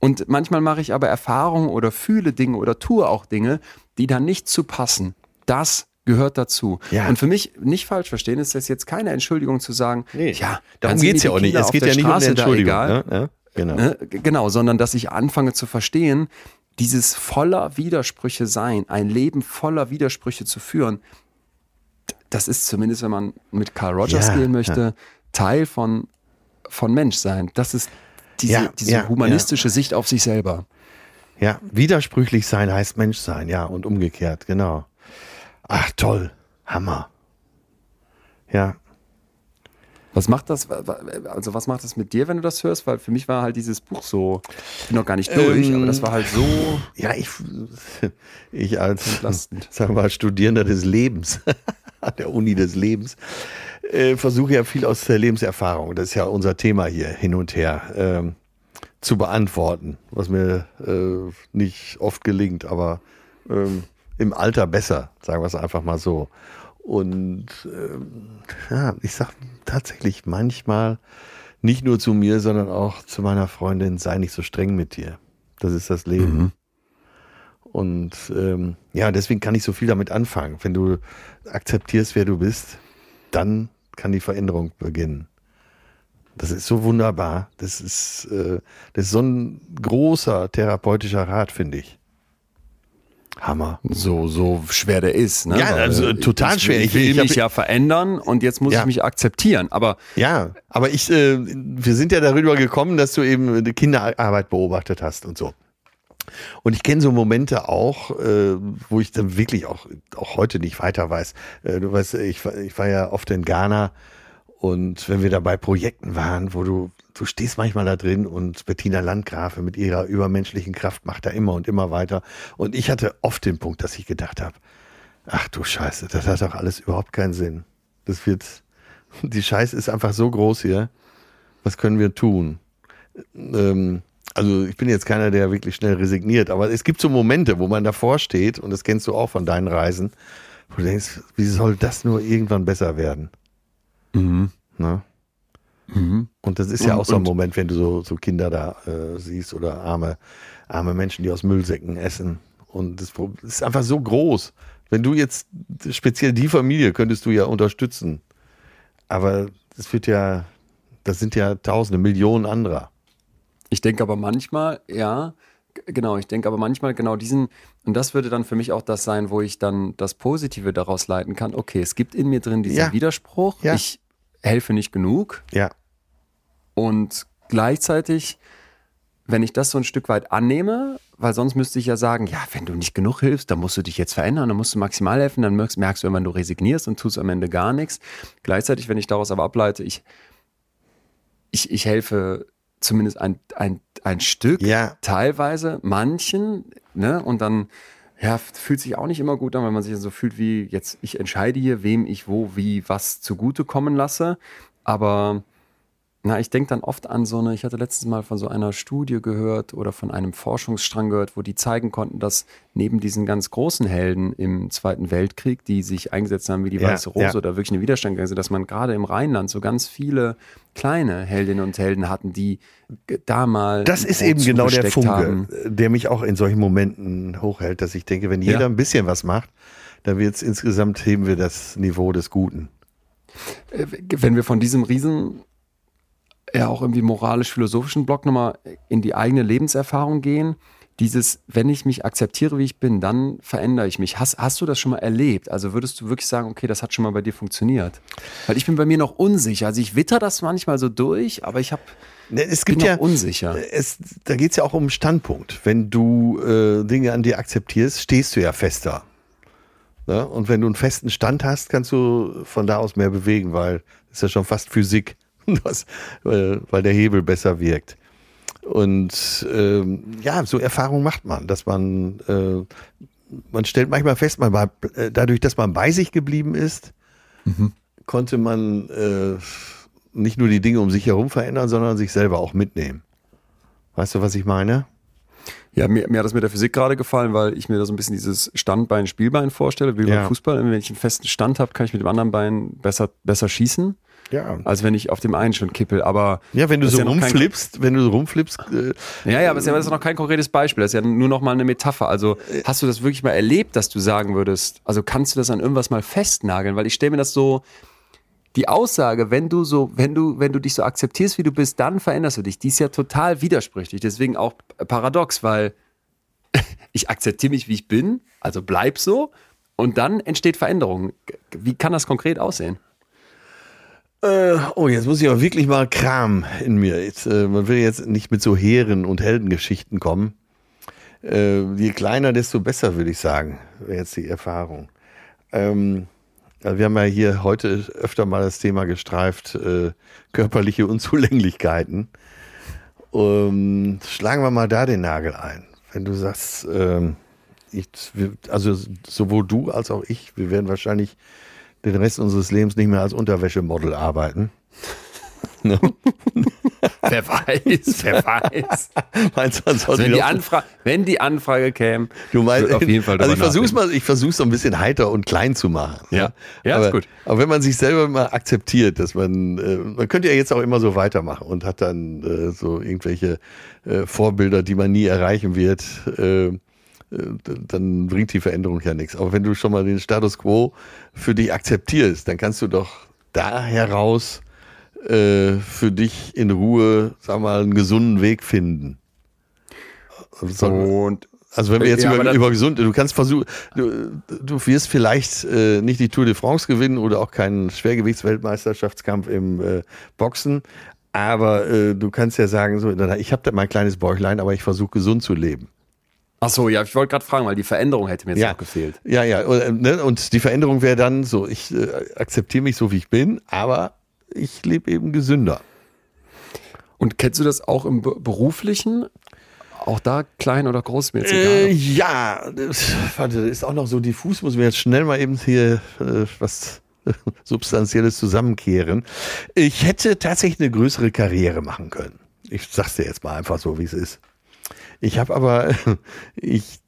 und manchmal mache ich aber Erfahrungen oder fühle Dinge oder tue auch Dinge, die dann nicht zu passen. Das gehört dazu. Ja. Und für mich, nicht falsch verstehen, ist das jetzt keine Entschuldigung zu sagen, ja, darum geht's mir ja auch nicht. Es geht ja nicht um eine Straße Entschuldigung. Ne? Ja, genau. Ne? Genau, sondern dass ich anfange zu verstehen, dieses voller Widersprüche sein, ein Leben voller Widersprüche zu führen, das ist zumindest, wenn man mit Carl Rogers Ja, gehen möchte, Teil von, von Menschsein. Das ist diese, Ja, diese ja, humanistische Sicht auf sich selber. Ja, widersprüchlich sein heißt Mensch sein, ja, und umgekehrt, genau. Ach, toll. Hammer. Ja, Was macht das, also was macht das mit dir, wenn du das hörst? Weil für mich war halt dieses Buch so, ich bin noch gar nicht durch, Ähm, aber das war halt so, ja, ich, ich als, Entlastend. sagen wir mal, Studierender des Lebens, an der Uni des Lebens, äh, versuche ja viel aus der Lebenserfahrung, das ist ja unser Thema hier, hin und her, ähm, zu beantworten, was mir äh, nicht oft gelingt, aber ähm, im Alter besser, sagen wir es einfach mal so. Und ähm, ja, ich sag tatsächlich manchmal nicht nur zu mir, sondern auch zu meiner Freundin, sei nicht so streng mit dir. Das ist das Leben. Und ähm, ja, deswegen kann ich so viel damit anfangen. Wenn du akzeptierst, wer du bist, dann kann die Veränderung beginnen. Das ist so wunderbar. Das ist, äh, das ist so ein großer therapeutischer Rat, finde ich. Hammer. so, so schwer der ist. Ne? Ja, Weil, also äh, total ich, schwer. Ich will ich mich ja verändern und jetzt muss Ja. ich mich akzeptieren. Aber Ja, aber ich, äh, wir sind ja darüber gekommen, dass du eben eine Kinderarbeit beobachtet hast und so. Und ich kenne so Momente auch, äh, wo ich dann wirklich auch, auch heute nicht weiter weiß. Äh, du weißt, ich, war- ich war ja oft in Ghana und wenn wir da bei Projekten waren, wo du, du stehst manchmal da drin und Bettina Landgrafe mit ihrer übermenschlichen Kraft macht da immer und immer weiter. Und ich hatte oft den Punkt, dass ich gedacht habe, ach du Scheiße, das hat doch alles überhaupt keinen Sinn. Das wird, die Scheiße ist einfach so groß hier. Was können wir tun? Ähm, also ich bin jetzt keiner, der wirklich schnell resigniert, aber es gibt so Momente, wo man davor steht, und das kennst du auch von deinen Reisen, wo du denkst, wie soll das nur irgendwann besser werden? Ne? Und das ist ja Und- auch so ein Moment, wenn du so, so Kinder da äh, siehst oder arme, arme Menschen, die aus Müllsäcken essen. Und das ist einfach so groß. Wenn du jetzt, speziell die Familie, könntest du ja unterstützen. Aber das wird ja, das sind ja Tausende, Millionen anderer. Ich denke aber manchmal, ja, genau, ich denke aber manchmal genau diesen, und das würde dann für mich auch das sein, wo ich dann das Positive daraus leiten kann. Okay, es gibt in mir drin diesen Ja. Widerspruch, Ja. ich helfe nicht genug Ja, und gleichzeitig, wenn ich das so ein Stück weit annehme, weil sonst müsste ich ja sagen, ja, wenn du nicht genug hilfst, dann musst du dich jetzt verändern, dann musst du maximal helfen, dann merkst, merkst du irgendwann, du resignierst und tust am Ende gar nichts. Gleichzeitig, wenn ich daraus aber ableite, ich ich, ich helfe zumindest ein, ein, ein Stück, Ja. teilweise, manchen, ne? Und dann, ja, fühlt sich auch nicht immer gut an, wenn man sich so fühlt wie jetzt, ich entscheide hier, wem ich wo, wie, was zugutekommen lasse. Aber na, ich denke dann oft an so eine, ich hatte letztens mal von so einer Studie gehört oder von einem Forschungsstrang gehört, wo die zeigen konnten, dass neben diesen ganz großen Helden im Zweiten Weltkrieg, die sich eingesetzt haben wie die Ja, Weiße Rose ja. oder wirklich einen Widerstand gegangen sind, dass man gerade im Rheinland so ganz viele kleine Heldinnen und Helden hatten, die da mal Das ist eben genau der Funke, haben. der mich auch in solchen Momenten hochhält, dass ich denke, wenn jeder Ja. ein bisschen was macht, dann wird's insgesamt heben wir das Niveau des Guten. Äh, wenn wir von diesem riesen ja auch irgendwie moralisch-philosophischen Block nochmal in die eigene Lebenserfahrung gehen, dieses, wenn ich mich akzeptiere, wie ich bin, dann verändere ich mich. Hast, hast du das schon mal erlebt? Also würdest du wirklich sagen, okay, das hat schon mal bei dir funktioniert? Weil ich bin bei mir noch unsicher. Also ich witter das manchmal so durch, aber ich hab, Ne, Es bin gibt ja, unsicher. es, da geht's ja auch um Standpunkt. Wenn du äh, Dinge an dir akzeptierst, stehst du ja fester. Ne? Und wenn du einen festen Stand hast, kannst du von da aus mehr bewegen, weil das ist ja schon fast Physik, was, weil, weil der Hebel besser wirkt. Und ähm, ja, so Erfahrung macht man, dass man, äh, man stellt manchmal fest, man war, äh, dadurch, dass man bei sich geblieben ist, konnte man äh, nicht nur die Dinge um sich herum verändern, sondern sich selber auch mitnehmen. Weißt du, was ich meine? Ja, mir, mir hat das mit der Physik gerade gefallen, weil ich mir da so ein bisschen dieses Standbein-Spielbein vorstelle, wie Ja. beim Fußball. Wenn ich einen festen Stand habe, kann ich mit dem anderen Bein besser, besser schießen, Ja. als wenn ich auf dem einen schon kippel. Aber Ja, wenn du so ja noch kein- rumflippst, wenn du so rumflippst, äh, Ja, ja, aber das ist ja noch kein konkretes Beispiel. Das ist ja nur noch mal eine Metapher. Also hast du das wirklich mal erlebt, dass du sagen würdest, also kannst du das an irgendwas mal festnageln? Weil ich stelle mir das so, die Aussage, wenn du so, wenn du, wenn du dich so akzeptierst, wie du bist, dann veränderst du dich. Die ist ja total widersprüchlich. Deswegen auch paradox, weil ich akzeptiere mich, wie ich bin, also bleib so. Und dann entsteht Veränderung. Wie kann das konkret aussehen? Äh, oh, jetzt muss ich aber wirklich mal Kram in mir. Jetzt, äh, man will jetzt nicht mit so Heeren und Heldengeschichten kommen. Äh, je kleiner, desto besser, würde ich sagen, wäre jetzt die Erfahrung. Ähm, also wir haben ja hier heute öfter mal das Thema gestreift, äh, körperliche Unzulänglichkeiten. Ähm, schlagen wir mal da den Nagel ein. Wenn du sagst, ähm, ich, also sowohl du als auch ich, wir werden wahrscheinlich den Rest unseres Lebens nicht mehr als Unterwäschemodel arbeiten. Ne? Wer weiß, wer weiß. Meinst du, Also wenn, die Anfrage, wenn die Anfrage käme, Du meinst, auf jeden Fall also ich versuch's mal, ich versuch's so ein bisschen heiter und klein zu machen. Ja. Ja, aber, ist gut. Aber wenn man sich selber mal akzeptiert, dass man, äh, man könnte ja jetzt auch immer so weitermachen und hat dann äh, so irgendwelche äh, Vorbilder, die man nie erreichen wird, äh, dann bringt die Veränderung ja nichts. Aber wenn du schon mal den Status quo für dich akzeptierst, dann kannst du doch da heraus äh, für dich in Ruhe, sag mal, einen gesunden Weg finden. So, und also wenn wir jetzt Ja, über, über gesund, du kannst versuchen, du, du wirst vielleicht äh, nicht die Tour de France gewinnen oder auch keinen Schwergewichtsweltmeisterschaftskampf im äh, Boxen, aber äh, du kannst ja sagen, so, ich habe da mein kleines Bäuchlein, aber ich versuche gesund zu leben. Ach so, ja, ich wollte gerade fragen, weil die Veränderung hätte mir jetzt Ja. noch gefehlt. Ja, ja, und, äh, ne, und die Veränderung wäre dann so, ich äh, akzeptiere mich so, wie ich bin, aber ich lebe eben gesünder. Und kennst du das auch im Be- beruflichen? Auch da klein oder groß, mir jetzt Äh, egal. ja, das, warte, das ist auch noch so diffus, muss mir jetzt schnell mal eben hier äh, was Substanzielles zusammenkehren. Ich hätte tatsächlich eine größere Karriere machen können. Ich sag's dir jetzt mal einfach so, wie es ist. Ich habe aber, ich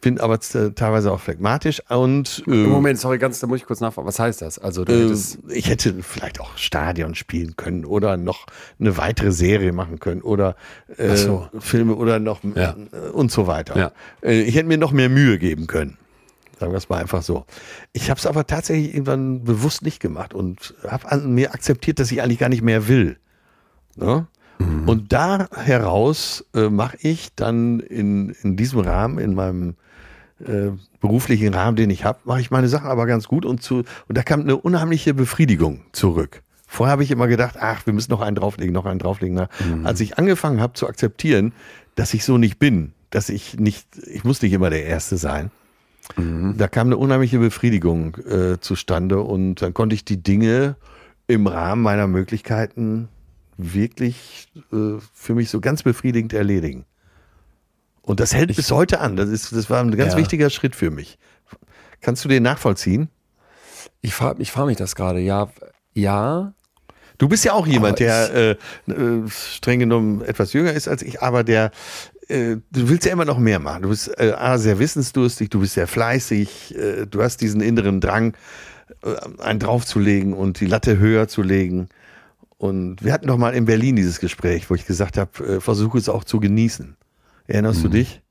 bin aber teilweise auch phlegmatisch und äh, Moment, sorry, ganz, da muss ich kurz nachfragen. Was heißt das? Also, du äh, hättest, ich hätte vielleicht auch Stadion spielen können oder noch eine weitere Serie machen können oder äh, so. Filme oder noch Ja. äh, und so weiter. Ja. Äh, ich hätte mir noch mehr Mühe geben können. Sagen wir es mal einfach so. Ich habe es aber tatsächlich irgendwann bewusst nicht gemacht und habe an mir akzeptiert, dass ich eigentlich gar nicht mehr will. Ne? Und da heraus äh, mache ich dann in, in diesem Rahmen, in meinem äh, beruflichen Rahmen, den ich habe, mache ich meine Sachen aber ganz gut und zu und da kam eine unheimliche Befriedigung zurück. Vorher habe ich immer gedacht, ach, wir müssen noch einen drauflegen, noch einen drauflegen. Na, Als ich angefangen habe zu akzeptieren, dass ich so nicht bin, dass ich nicht, ich muss nicht immer der Erste sein, da kam eine unheimliche Befriedigung äh, zustande und dann konnte ich die Dinge im Rahmen meiner Möglichkeiten wirklich äh, für mich so ganz befriedigend erledigen. Und das hält ich, bis heute an. Das, ist, das war ein ganz ja. wichtiger Schritt für mich. Kannst du den nachvollziehen? Ich frage ich frag mich das gerade. Ja, ja. Du bist ja auch jemand, der äh, äh, streng genommen etwas jünger ist als ich, aber der äh, du willst ja immer noch mehr machen. Du bist äh, A, sehr wissensdurstig, du bist sehr fleißig, äh, du hast diesen inneren Drang, äh, einen draufzulegen und die Latte höher zu legen. Und wir hatten doch mal in Berlin dieses Gespräch, wo ich gesagt habe, äh, versuche es auch zu genießen. Erinnerst mhm. du dich?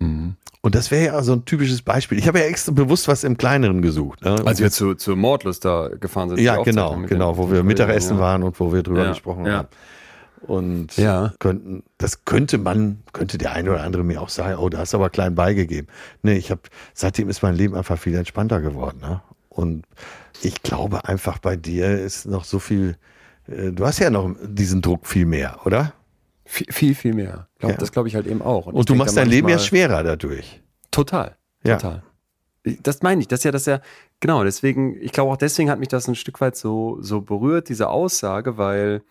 Mhm. Und das wäre ja so ein typisches Beispiel. Ich habe ja extra bewusst was im Kleineren gesucht. Ne? Als wir zu, zu Mordlust da gefahren sind. Ja, genau, genau, wo wir Mittagessen ja. waren und wo wir drüber ja, gesprochen ja. haben. Und ja. könnten, das könnte man, könnte der eine oder andere mir auch sagen, oh, da hast du aber klein beigegeben. Nee, ich habe, seitdem ist mein Leben einfach viel entspannter geworden. Ne? Und ich glaube einfach bei dir ist noch so viel, du hast ja noch diesen Druck viel mehr, oder? Viel, viel, viel mehr. Glaub, ja. Das glaube ich halt eben auch. Und, Und du machst dein Leben ja schwerer dadurch. Total, total. Ja. Das meine ich, das ist ja, das ist ja, genau, deswegen, ich glaube auch deswegen hat mich das ein Stück weit so, so berührt, diese Aussage, weil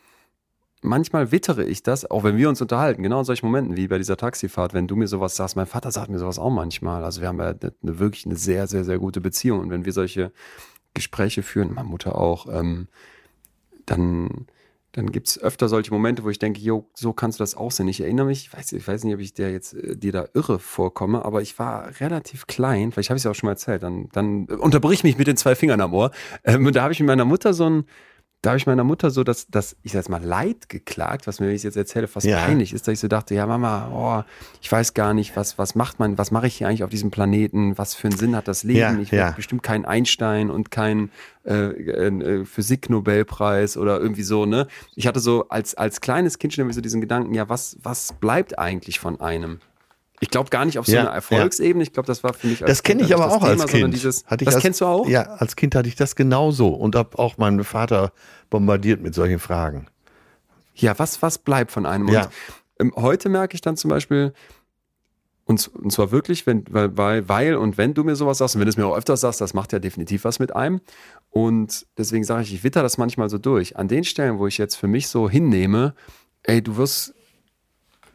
manchmal wittere ich das, auch wenn wir uns unterhalten, genau in solchen Momenten wie bei dieser Taxifahrt, wenn du mir sowas sagst, mein Vater sagt mir sowas auch manchmal. Also wir haben ja eine, eine wirklich eine sehr, sehr, sehr gute Beziehung. Und wenn wir solche Gespräche führen, meine Mutter auch, ähm, dann, dann gibt es öfter solche Momente, wo ich denke, jo, so kannst du das auch sehen. Ich erinnere mich, ich weiß, ich weiß nicht, ob ich dir jetzt äh, dir da irre vorkomme, aber ich war relativ klein, vielleicht habe ich es ja auch schon mal erzählt, dann, dann unterbrich mich mit den zwei Fingern am Ohr. Ähm, da habe ich mit meiner Mutter so ein da habe ich meiner Mutter so dass das, ich sag mal, Leid geklagt, was mir, wenn ich jetzt erzähle, fast ja. peinlich ist, dass ich so dachte, ja, Mama, oh, ich weiß gar nicht, was, was macht man, was mache ich hier eigentlich auf diesem Planeten, was für einen Sinn hat das Leben? Ja, ich werde ja. bestimmt kein Einstein und kein äh, äh, Physik-Nobelpreis oder irgendwie so, ne? Ich hatte so als, als kleines Kind schon irgendwie so diesen Gedanken, ja, was, was bleibt eigentlich von einem? Ich glaube gar nicht auf so ja, einer Erfolgsebene. Ich glaube, das war für mich. Als das kenne ich aber auch Thema, als Kind. Dieses, hatte ich das als, kennst du auch? Ja, als Kind hatte ich das genauso und habe auch meinen Vater bombardiert mit solchen Fragen. Ja, was, was bleibt von einem? Ja. Und ähm, heute merke ich dann zum Beispiel, und, und zwar wirklich, wenn, weil, weil und wenn du mir sowas sagst, und wenn du es mir auch öfters sagst, das macht ja definitiv was mit einem. Und deswegen sage ich, ich witter das manchmal so durch. An den Stellen, wo ich jetzt für mich so hinnehme, ey, du wirst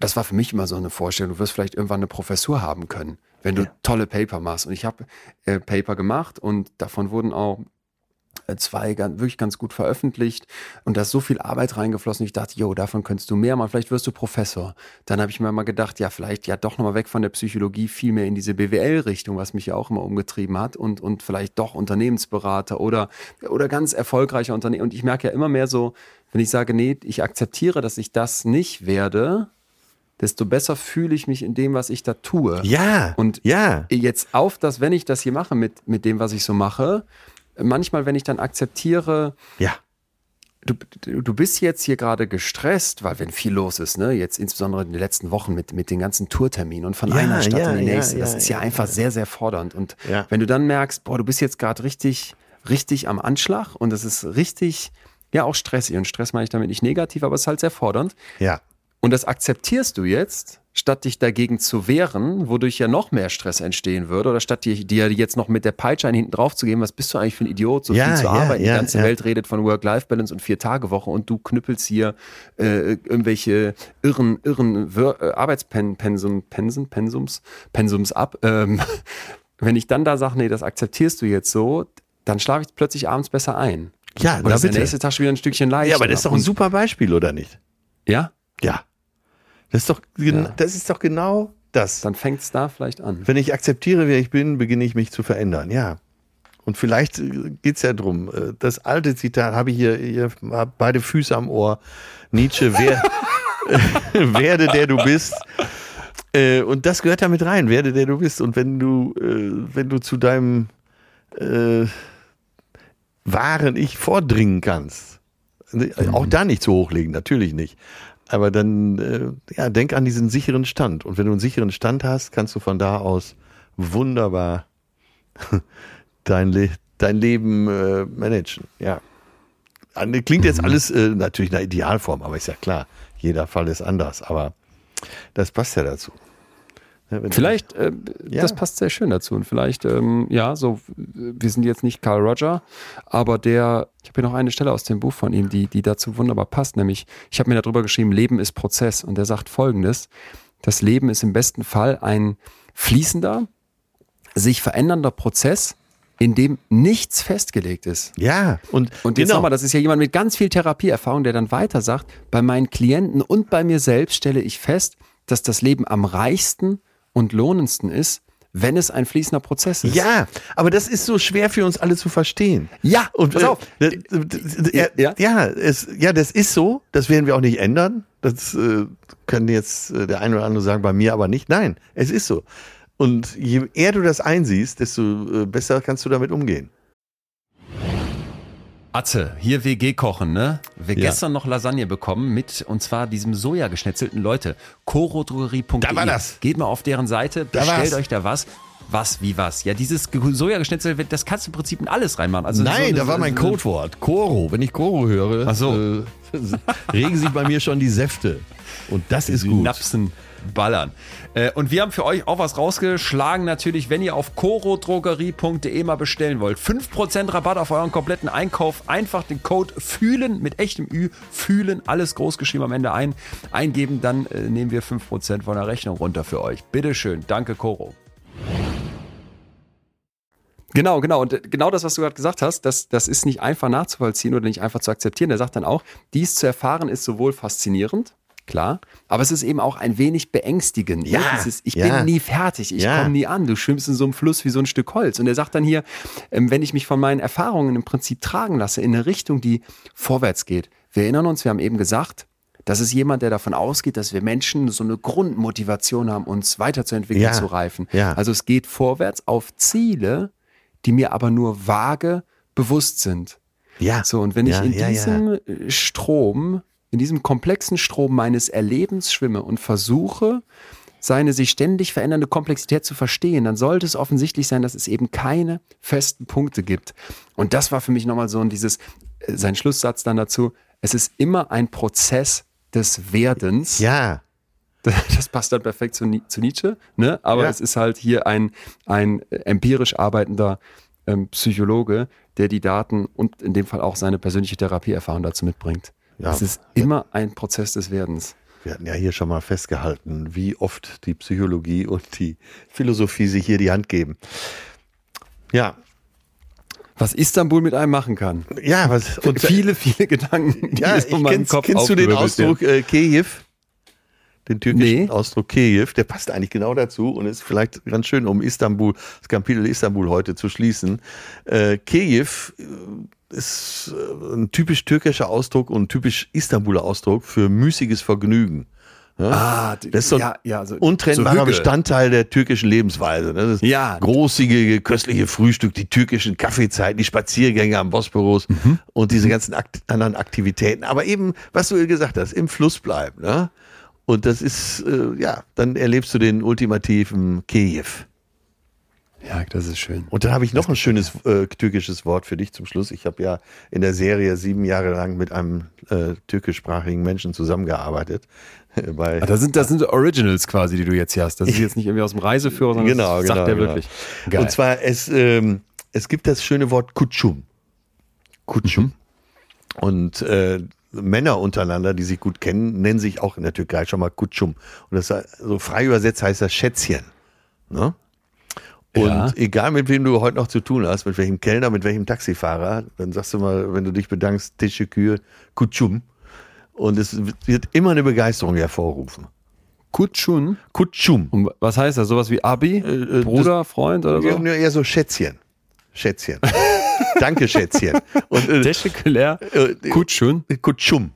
das war für mich immer so eine Vorstellung, du wirst vielleicht irgendwann eine Professur haben können, wenn du ja. tolle Paper machst. Und ich habe äh, Paper gemacht und davon wurden auch äh, zwei ganz, wirklich ganz gut veröffentlicht und da ist so viel Arbeit reingeflossen. Ich dachte, jo, davon könntest du mehr machen, vielleicht wirst du Professor. Dann habe ich mir mal gedacht, ja, vielleicht ja doch nochmal weg von der Psychologie, viel mehr in diese BWL-Richtung, was mich ja auch immer umgetrieben hat und, und vielleicht doch Unternehmensberater oder, oder ganz erfolgreicher Unternehmen. Und ich merke ja immer mehr so, wenn ich sage, nee, ich akzeptiere, dass ich das nicht werde, desto besser fühle ich mich in dem, was ich da tue. Ja. Und ja. jetzt auf das, wenn ich das hier mache mit, mit dem, was ich so mache, manchmal, wenn ich dann akzeptiere, ja. Du, du bist jetzt hier gerade gestresst, weil wenn viel los ist, ne, jetzt insbesondere in den letzten Wochen mit, mit den ganzen Tourterminen und von ja, einer Stadt ja, in die nächste, ja, das ist ja, einfach sehr, sehr fordernd. Und wenn du dann merkst, boah, du bist jetzt gerade richtig, richtig am Anschlag und es ist richtig, ja, auch stressig. Und Stress meine ich damit nicht negativ, aber es ist halt sehr fordernd. Ja. Und das akzeptierst du jetzt, statt dich dagegen zu wehren, wodurch ja noch mehr Stress entstehen würde, oder statt dir, dir jetzt noch mit der Peitsche einen hinten drauf zu geben, was bist du eigentlich für ein Idiot, so ja, viel zu ja, arbeiten. Ja, Die ganze Welt redet von Work-Life-Balance und Vier-Tage-Woche und du knüppelst hier äh, irgendwelche irren, irren äh, Arbeitspensum, Pensen, Pensums, Pensums ab. Ähm, wenn ich dann da sage, nee, das akzeptierst du jetzt so, dann schlafe ich plötzlich abends besser ein. Ja, oder ist der nächste Tag schon wieder ein Stückchen leichter. Ja, aber das ist doch ein super Beispiel, oder nicht? Ja? Ja. Das ist doch, ja. das ist doch genau das. Dann fängt es da vielleicht an. Wenn ich akzeptiere, wer ich bin, beginne ich mich zu verändern. Ja. Und vielleicht äh, geht es ja drum. Äh, das alte Zitat habe ich hier, hier beide Füße am Ohr. Nietzsche, wer, werde der du bist. Äh, und das gehört da mit rein, werde der du bist. Und wenn du, wenn du zu deinem äh, wahren Ich vordringen kannst, auch da nicht zu hochlegen, natürlich nicht. Aber dann, äh, ja, denk an diesen sicheren Stand. Und wenn du einen sicheren Stand hast, kannst du von da aus wunderbar dein, Le dein Leben äh, managen. Ja. Klingt jetzt mhm. alles äh, natürlich in einer Idealform, aber ist ja klar, jeder Fall ist anders. Aber das passt ja dazu. Vielleicht, äh, ja. das passt sehr schön dazu. Und vielleicht, ähm, ja, so, wir sind jetzt nicht Carl Roger, aber der, ich habe hier noch eine Stelle aus dem Buch von ihm, die, die dazu wunderbar passt, nämlich, ich habe mir darüber geschrieben, Leben ist Prozess. Und er sagt folgendes, das Leben ist im besten Fall ein fließender, sich verändernder Prozess, in dem nichts festgelegt ist. Ja, und, und jetzt genau. nochmal, das ist ja jemand mit ganz viel Therapieerfahrung, der dann weiter sagt, bei meinen Klienten und bei mir selbst stelle ich fest, dass das Leben am reichsten und lohnendsten ist, wenn es ein fließender Prozess ist. Ja, aber das ist so schwer für uns alle zu verstehen. Ja, und pass auf. Äh, ja, ja, es, ja, das ist so. Das werden wir auch nicht ändern. Das äh, können jetzt äh, der eine oder andere sagen, bei mir aber nicht. Nein, es ist so. Und je eher du das einsiehst, desto äh, besser kannst du damit umgehen. Atze, hier WG kochen, ne? Wir ja. gestern noch Lasagne bekommen mit, und zwar diesem Soja geschnetzelten Leute. Chorodrogerie.de. Da war das. Geht mal auf deren Seite, bestellt euch da was. Was, wie was? Ja, dieses Sojageschnetzel, das kannst du im Prinzip in alles reinmachen. Also Nein, so, da war mein Codewort. Koro. Wenn ich Koro höre, Ach so. äh, regen sich bei mir schon die Säfte. Und das ist gut. Napsen ballern. Äh, und wir haben für euch auch was rausgeschlagen, natürlich, wenn ihr auf corodrogerie.de mal bestellen wollt. 5% Rabatt auf euren kompletten Einkauf. Einfach den Code fühlen mit echtem Ü, fühlen, alles groß geschrieben am Ende ein, eingeben, dann äh, nehmen wir 5% von der Rechnung runter für euch. Bitteschön, danke Coro. Genau, genau. Und äh, genau das, was du gerade gesagt hast, das, das ist nicht einfach nachzuvollziehen oder nicht einfach zu akzeptieren. Der sagt dann auch, dies zu erfahren ist sowohl faszinierend, klar. Aber es ist eben auch ein wenig beängstigend. Ne? Ja? Dieses, ich ja. bin nie fertig, ich ja. komme nie an. Du schwimmst in so einem Fluss wie so ein Stück Holz. Und er sagt dann hier, ähm, wenn ich mich von meinen Erfahrungen im Prinzip tragen lasse, in eine Richtung, die vorwärts geht. Wir erinnern uns, wir haben eben gesagt, das ist jemand, der davon ausgeht, dass wir Menschen so eine Grundmotivation haben, uns weiterzuentwickeln, ja. zu reifen. Ja. Also es geht vorwärts auf Ziele, die mir aber nur vage bewusst sind. Ja. So, und wenn ich in diesem Strom in diesem komplexen Strom meines Erlebens schwimme und versuche, seine sich ständig verändernde Komplexität zu verstehen, dann sollte es offensichtlich sein, dass es eben keine festen Punkte gibt. Und das war für mich nochmal so ein dieses, äh, sein Schlusssatz dann dazu, es ist immer ein Prozess des Werdens. Ja. Das passt dann perfekt zu, zu Nietzsche, ne? aber ja. es ist halt hier ein, ein empirisch arbeitender ähm, Psychologe, der die Daten und in dem Fall auch seine persönliche Therapieerfahrung dazu mitbringt. Ja, es ist immer ein Prozess des Werdens. Wir hatten ja hier schon mal festgehalten, wie oft die Psychologie und die Philosophie sich hier die Hand geben. Ja. Was Istanbul mit einem machen kann. Ja, was und viele, viele Gedanken, die ja, ich kennst, Kopf Kennst du den Ausdruck äh, Kiev? Den türkischen nee. Ausdruck Kiev, der passt eigentlich genau dazu und ist vielleicht ganz schön, um Istanbul, das Kapitel Istanbul heute zu schließen. Äh, Kiev ist äh, ein typisch türkischer Ausdruck und ein typisch Istanbuler Ausdruck für müßiges Vergnügen. Ja? Ah, das ist so ein ja, ja, so, untrennbarer so Bestandteil der türkischen Lebensweise. Ne? Das ja. großzügige, köstliche Frühstück, die türkischen Kaffeezeiten, die Spaziergänge am Bosporus mhm. und diese ganzen Akt anderen Aktivitäten. Aber eben, was du gesagt hast, im Fluss bleiben. Ne? Und das ist, äh, ja, dann erlebst du den ultimativen Kiew. Ja, das ist schön. Und dann habe ich noch ein schönes äh, türkisches Wort für dich zum Schluss. Ich habe ja in der Serie sieben Jahre lang mit einem äh, türkischsprachigen Menschen zusammengearbeitet. Bei, ah, das, sind, das sind Originals quasi, die du jetzt hier hast. Das ist jetzt nicht irgendwie aus dem Reiseführer, sondern genau, das sagt genau, der genau. wirklich. Geil. Und zwar, es, ähm, es gibt das schöne Wort Kutschum. Kutschum. Mhm. Und äh, Männer untereinander, die sich gut kennen, nennen sich auch in der Türkei schon mal Kutschum. Und das so frei übersetzt heißt das Schätzchen. Ne? Und ja. egal mit wem du heute noch zu tun hast, mit welchem Kellner, mit welchem Taxifahrer, dann sagst du mal, wenn du dich bedankst, Teşekkür, Kutschum. Und es wird immer eine Begeisterung hervorrufen. Kutschum? Kutschum. Und was heißt das? Sowas wie Abi? Äh, äh Bruder, das, Freund oder so? Ja, eher so Schätzchen. Schätzchen. Danke, Schätzchen. Und, äh, Teşekkürler. Äh, Kutschum. Kutschum.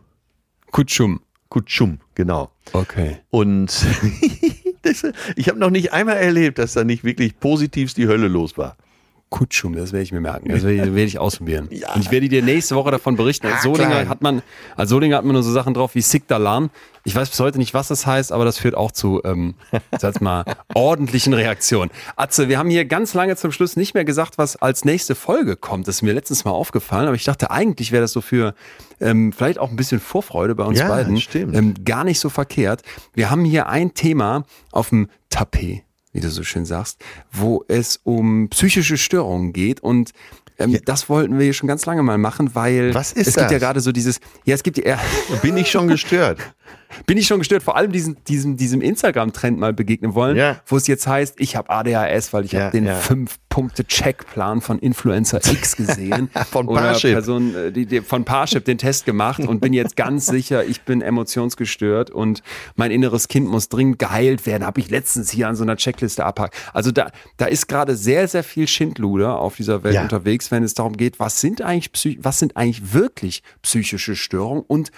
Kutschum. Kutschum, genau. Okay. Und ich habe noch nicht einmal erlebt, dass da nicht wirklich positivst die Hölle los war. Kutschum, das werde ich mir merken. Das werde ich, werde ich ausprobieren. Ja. Und ich werde dir nächste Woche davon berichten. Als Solinger hat man, als Solinger hat man nur so Sachen drauf wie Sigdalan. Ich weiß bis heute nicht, was das heißt, aber das führt auch zu, ähm, sag mal, ordentlichen Reaktionen. Atze, wir haben hier ganz lange zum Schluss nicht mehr gesagt, was als nächste Folge kommt. Das ist mir letztens mal aufgefallen, aber ich dachte, eigentlich wäre das so für ähm, vielleicht auch ein bisschen Vorfreude bei uns ja, beiden. Stimmt. Ähm, gar nicht so verkehrt. Wir haben hier ein Thema auf dem Tapet wie du so schön sagst, wo es um psychische Störungen geht und ähm, ja. das wollten wir hier schon ganz lange mal machen, weil es das? gibt ja gerade so dieses, ja, es gibt ja. Bin ich schon gestört? bin ich schon gestört, vor allem diesem, diesem, diesem Instagram-Trend mal begegnen wollen, ja. wo es jetzt heißt, ich habe ADHS, weil ich ja, habe den ja. Fünf-Punkte-Checkplan von Influencer X gesehen. von Parship. Person, äh, die, die, von Parship den Test gemacht und bin jetzt ganz sicher, ich bin emotionsgestört und mein inneres Kind muss dringend geheilt werden. Habe ich letztens hier an so einer Checkliste abhakt. Also da, da ist gerade sehr, sehr viel Schindluder auf dieser Welt unterwegs, wenn es darum geht, was sind eigentlich, was sind eigentlich wirklich psychische Störungen und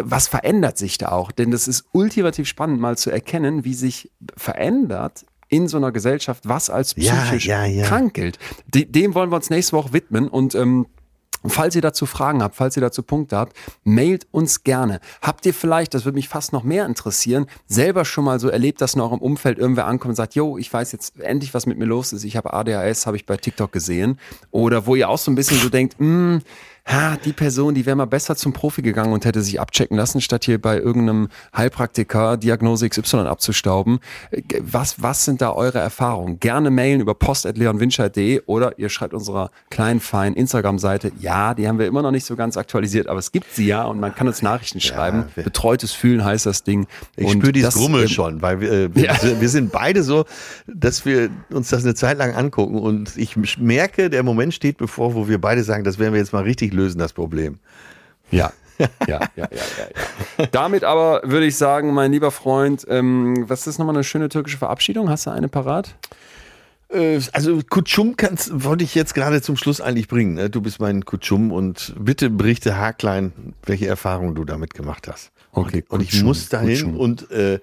was verändert sich da auch? Denn das ist ultimativ spannend, mal zu erkennen, wie sich verändert in so einer Gesellschaft, was als psychisch ja, ja, ja. krank gilt. dem wollen wir uns nächste Woche widmen und ähm, Falls ihr dazu Fragen habt, falls ihr dazu Punkte habt, mailt uns gerne. Habt ihr vielleicht, das würde mich fast noch mehr interessieren, selber schon mal so erlebt, dass in eurem Umfeld irgendwer ankommt und sagt, yo, ich weiß jetzt endlich, was mit mir los ist, ich habe ADHS, habe ich bei TikTok gesehen. Oder wo ihr auch so ein bisschen so denkt, mh, hm, ha, die Person, die wäre mal besser zum Profi gegangen und hätte sich abchecken lassen, statt hier bei irgendeinem Heilpraktiker Diagnose XY abzustauben. Was, was sind da eure Erfahrungen? Gerne mailen über post.leonwinscheid.de oder ihr schreibt unserer kleinen, feinen Instagram-Seite. Ja, die haben wir immer noch nicht so ganz aktualisiert, aber es gibt sie ja und man kann uns Nachrichten schreiben. Ja, Betreutes Fühlen heißt das Ding. Ich spüre dieses Grummel ähm, schon, weil wir, äh, wir, ja. wir sind beide so, dass wir uns das eine Zeit lang angucken und ich merke, der Moment steht bevor, wo wir beide sagen, das werden wir jetzt mal richtig lösen das Problem. Ja, ja, ja, ja, ja. Damit aber würde ich sagen, mein lieber Freund, ähm, was ist nochmal eine schöne türkische Verabschiedung? Hast du eine parat? Äh, also Kutschum kannst, wollte ich jetzt gerade zum Schluss eigentlich bringen. Ne? Du bist mein Kutschum und bitte berichte haarklein, welche Erfahrungen du damit gemacht hast. Okay, und, ich muss dahin und äh,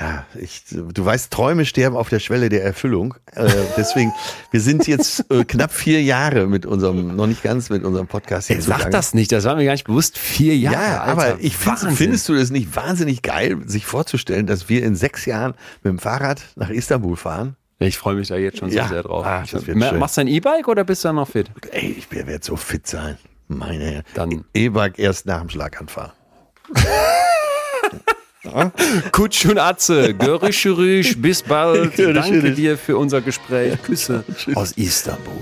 ja, ich, du weißt, Träume sterben auf der Schwelle der Erfüllung. Äh, deswegen, wir sind jetzt äh, knapp vier Jahre mit unserem, noch nicht ganz mit unserem Podcast hier. Sag das nicht, das war mir gar nicht bewusst. Vier Jahre. Ja, Alter, aber ich find, findest du das nicht wahnsinnig geil, sich vorzustellen, dass wir in sechs Jahren mit dem Fahrrad nach Istanbul fahren? Ich freue mich da jetzt schon so ja. sehr drauf. Ah, das wird schön. Machst du ein E-Bike oder bist du dann noch fit? Ey, ich werde so fit sein. Meine Herren. Dann E-Bike erst nach dem Schlaganfall. Kutsch und Atze, Görrisch, Rüsch, bis bald. Danke dir für unser Gespräch. Küsse aus Istanbul.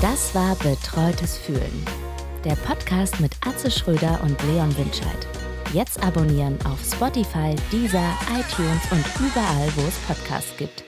Das war Betreutes Fühlen. Der Podcast mit Atze Schröder und Leon Winscheid. Jetzt abonnieren auf Spotify, Deezer, iTunes und überall, wo es Podcasts gibt.